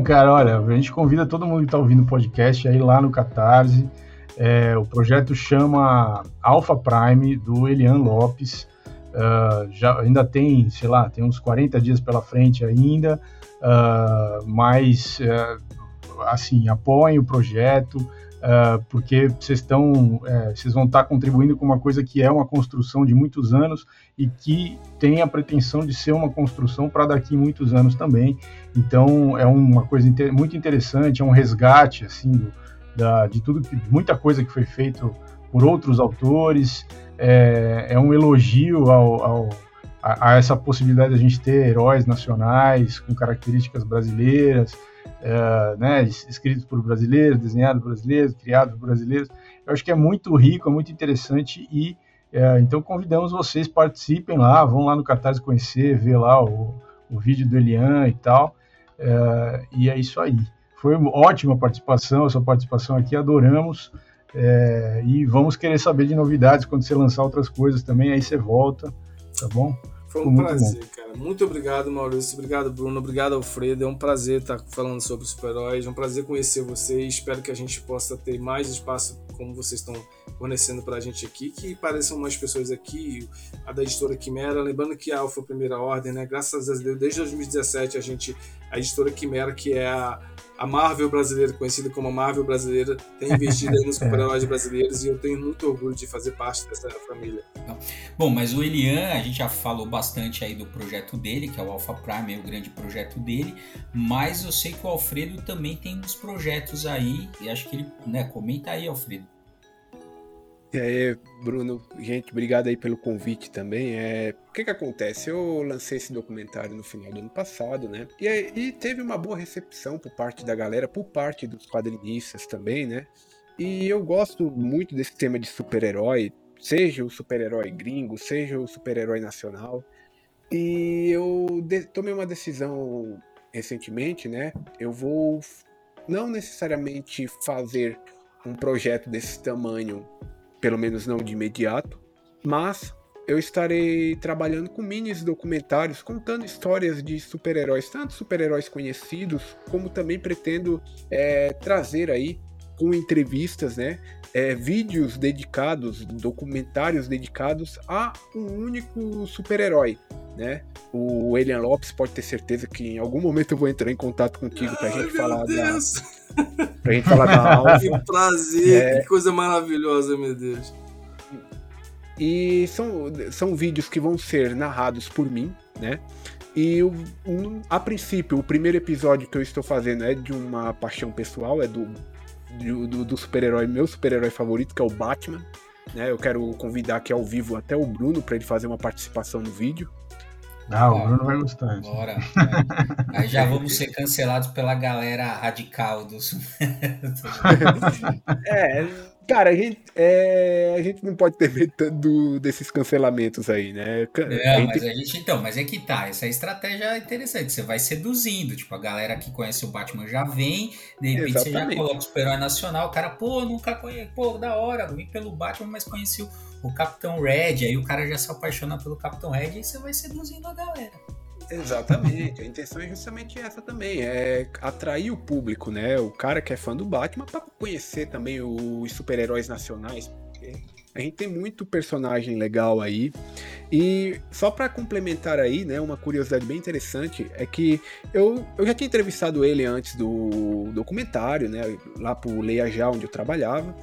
Cara, olha, a gente convida todo mundo que está ouvindo o podcast aí lá no Catarse. É, o projeto chama Alpha Prime, do Elian Lopes. Uh, já, ainda tem, sei lá, tem uns 40 dias pela frente ainda, uh, mas, uh, assim, apoiem o projeto, uh, porque vocês estão, é, vocês vão estar contribuindo com uma coisa que é uma construção de muitos anos e que tem a pretensão de ser uma construção para daqui muitos anos também. Então é uma coisa inter muito interessante, é um resgate assim do, da, de tudo, muita coisa que foi feito por outros autores. É, é um elogio ao, ao a, essa possibilidade de a gente ter heróis nacionais com características brasileiras é, né, escritos por brasileiros, desenhados por brasileiros, criados por brasileiros. Eu acho que é muito rico, é muito interessante e é, então convidamos vocês, participem lá, vão lá no Catarse conhecer, ver lá o, o vídeo do Elian e tal. É, e é isso aí. Foi ótima participação, a sua participação aqui, adoramos. É, e vamos querer saber de novidades quando você lançar outras coisas também, aí você volta, tá bom? Foi um prazer, bom. cara. Muito obrigado, Maurício. Obrigado, Bruno. Obrigado, Alfredo. É um prazer estar falando sobre super-heróis. É um prazer conhecer vocês. Espero que a gente possa ter mais espaço, como vocês estão fornecendo para a gente aqui, que pareçam mais pessoas aqui. A da editora Quimera. Lembrando que a Alfa Primeira Ordem, né? Graças a Deus, desde 2017, a gente, a editora Quimera, que é a a Marvel brasileira, conhecida como a Marvel brasileira, tem investido nos (laughs) é. super-heróis brasileiros e eu tenho muito orgulho de fazer parte dessa família. Bom, mas o Elian, a gente já falou bastante aí do projeto dele, que é o Alpha Prime, é o grande projeto dele, mas eu sei que o Alfredo também tem uns projetos aí, e acho que ele, né, comenta aí, Alfredo. E aí, Bruno, gente, obrigado aí pelo convite também. É, o que que acontece? Eu lancei esse documentário no final do ano passado, né? E, e teve uma boa recepção por parte da galera, por parte dos quadrinistas também, né? E eu gosto muito desse tema de super-herói, seja o super-herói gringo, seja o super-herói nacional. E eu tomei uma decisão recentemente, né? Eu vou não necessariamente fazer um projeto desse tamanho pelo menos não de imediato, mas eu estarei trabalhando com minis documentários contando histórias de super-heróis, tanto super-heróis conhecidos, como também pretendo é, trazer aí com entrevistas, né, é, vídeos dedicados, documentários dedicados a um único super-herói, né? O Elian Lopes pode ter certeza que em algum momento eu vou entrar em contato contigo pra Ai, gente falar Deus. da pra gente falar da (laughs) aula. Que prazer, é... que coisa maravilhosa, meu Deus. E são, são vídeos que vão ser narrados por mim, né? E um, a princípio, o primeiro episódio que eu estou fazendo é de uma paixão pessoal, é do, do, do super-herói, meu super-herói favorito, que é o Batman. Né? Eu quero convidar aqui ao vivo até o Bruno para ele fazer uma participação no vídeo. Ah, o Bruno vai gostar. Bora. Aí já vamos ser cancelados pela galera radical dos. (laughs) é, cara, a gente, é, a gente não pode ter medo do, desses cancelamentos aí, né? A gente... mas a gente, então, mas é que tá, essa estratégia é interessante, você vai seduzindo, tipo, a galera que conhece o Batman já vem, de repente Exatamente. você já coloca o super-herói nacional, o cara, pô, nunca conheci, pô, da hora, vim pelo Batman, mas conheci o o Capitão Red, aí o cara já se apaixona pelo Capitão Red e você vai seduzindo a galera. Exatamente, a intenção é justamente essa também, é atrair o público, né? O cara que é fã do Batman para conhecer também os super-heróis nacionais, porque a gente tem muito personagem legal aí. E só para complementar aí, né, uma curiosidade bem interessante é que eu, eu já tinha entrevistado ele antes do documentário, né, lá pro Leia Já, onde eu trabalhava.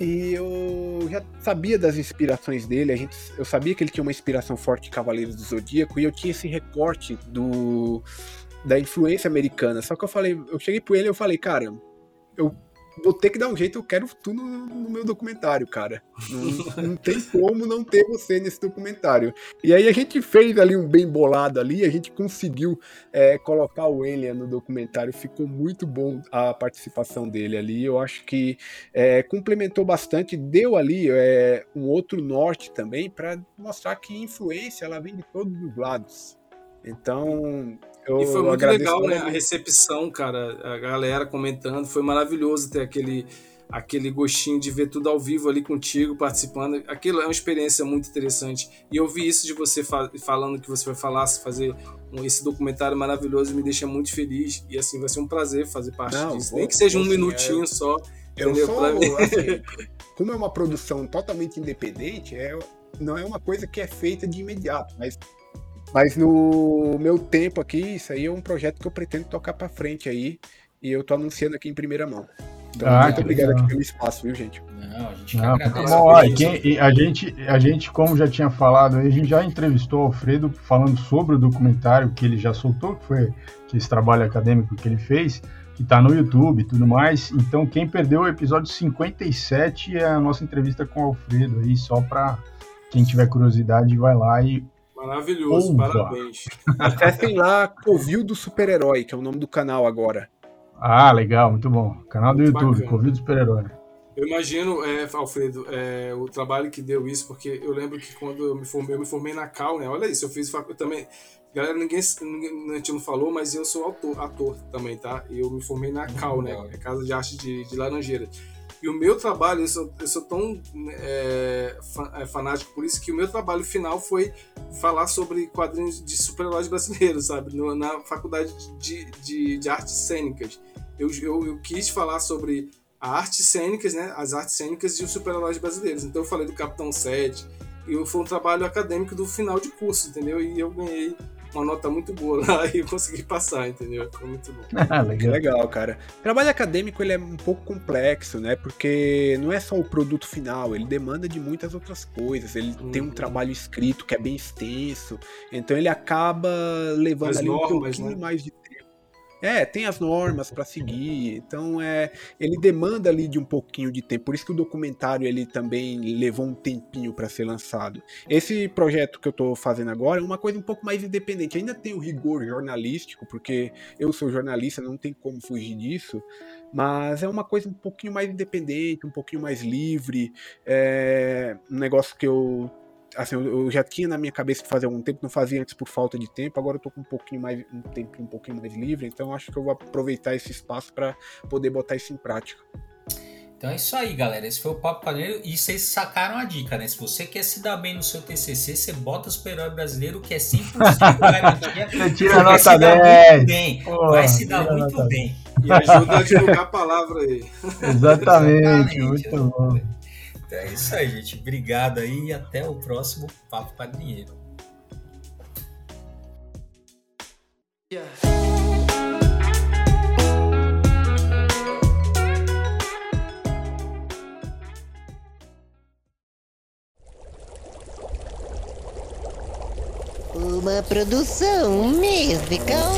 E eu já sabia das inspirações dele, a gente, eu sabia que ele tinha uma inspiração forte em Cavaleiros do Zodíaco, e eu tinha esse recorte do da influência americana. Só que eu falei, eu cheguei pro ele e eu falei, cara, eu vou ter que dar um jeito, eu quero tudo no, no meu documentário, cara. Não, não, tem como não ter você nesse documentário. E aí a gente fez ali um bem bolado ali, a gente conseguiu é, colocar o Alien no documentário, ficou muito bom a participação dele ali. Eu acho que é, complementou bastante, deu ali é, um outro norte também para mostrar que influência ela vem de todos os lados. Então, eu e foi muito legal, né? A recepção, cara, a galera comentando, foi maravilhoso ter aquele aquele gostinho de ver tudo ao vivo ali contigo, participando. Aquilo é uma experiência muito interessante. E eu vi isso de você fa falando que você vai falar, fazer um, esse documentário maravilhoso, me deixa muito feliz. E assim, vai ser um prazer fazer parte Não, disso. Nem que seja um minutinho é... só. Eu entendeu? sou, assim, (laughs) como é uma produção totalmente independente, é, não é uma coisa que é feita de imediato, mas mas no meu tempo aqui, isso aí é um projeto que eu pretendo tocar para frente aí. E eu tô anunciando aqui em primeira mão. Então, ah, muito obrigado aqui pelo espaço, viu, gente? Não, a gente Não, agradece. Bom, quem, a, gente, a gente, como já tinha falado, a gente já entrevistou o Alfredo falando sobre o documentário que ele já soltou, que foi que esse trabalho acadêmico que ele fez, que tá no YouTube e tudo mais. Então, quem perdeu o episódio 57 é a nossa entrevista com o Alfredo aí, só para quem tiver curiosidade, vai lá e Maravilhoso, Opa. parabéns. Acessem lá Covil do Super-Herói, que é o nome do canal agora. Ah, legal, muito bom. Canal do muito YouTube, bacana. Covil do Super-Herói. Eu imagino, é, Alfredo, é, o trabalho que deu isso, porque eu lembro que quando eu me formei, eu me formei na Cal, né? Olha isso, eu fiz eu também. Galera, ninguém, ninguém a gente não falou, mas eu sou autor, ator também, tá? E eu me formei na Cal, né? É Casa de Arte de, de Laranjeira. E o meu trabalho, eu sou, eu sou tão é, é, fanático por isso que o meu trabalho final foi falar sobre quadrinhos de super-heróis brasileiros, sabe? Na faculdade de, de, de artes cênicas. Eu, eu, eu, quis falar sobre a artes cênicas, né? As artes cênicas e os super-heróis brasileiros. Então eu falei do Capitão 7. E foi um trabalho acadêmico do final de curso, entendeu? E eu ganhei uma nota muito boa lá (laughs) e eu consegui passar, entendeu? Foi muito bom. Ah, legal. legal, cara. O trabalho acadêmico ele é um pouco complexo, né? Porque não é só o produto final, ele demanda de muitas outras coisas. Ele uhum. tem um trabalho escrito que é bem extenso, então ele acaba levando As ali normas, um pouquinho né? mais de é, tem as normas para seguir, então é, ele demanda ali de um pouquinho de tempo. Por isso que o documentário ele também levou um tempinho para ser lançado. Esse projeto que eu estou fazendo agora é uma coisa um pouco mais independente. Ainda tem o rigor jornalístico, porque eu sou jornalista, não tem como fugir disso. Mas é uma coisa um pouquinho mais independente, um pouquinho mais livre. É um negócio que eu assim, eu já tinha na minha cabeça de fazer algum tempo, não fazia antes por falta de tempo, agora eu tô com um pouquinho mais um tempo um pouquinho mais livre, então acho que eu vou aproveitar esse espaço para poder botar isso em prática. Então é isso aí, galera. Esse foi o Papo Paneiro e vocês sacaram a dica, né? Se você quer se dar bem no seu TCC, você bota o super-herói brasileiro, que é 100% garantia. (laughs) Você tira a nota 10. Bem. Pô, vai se dar muito bem. E ajuda a divulgar a palavra aí. Exatamente, Exatamente muito bom. É isso aí, gente. Obrigado aí e até o próximo Papo Padrinheiro. Yeah. Uma produção musical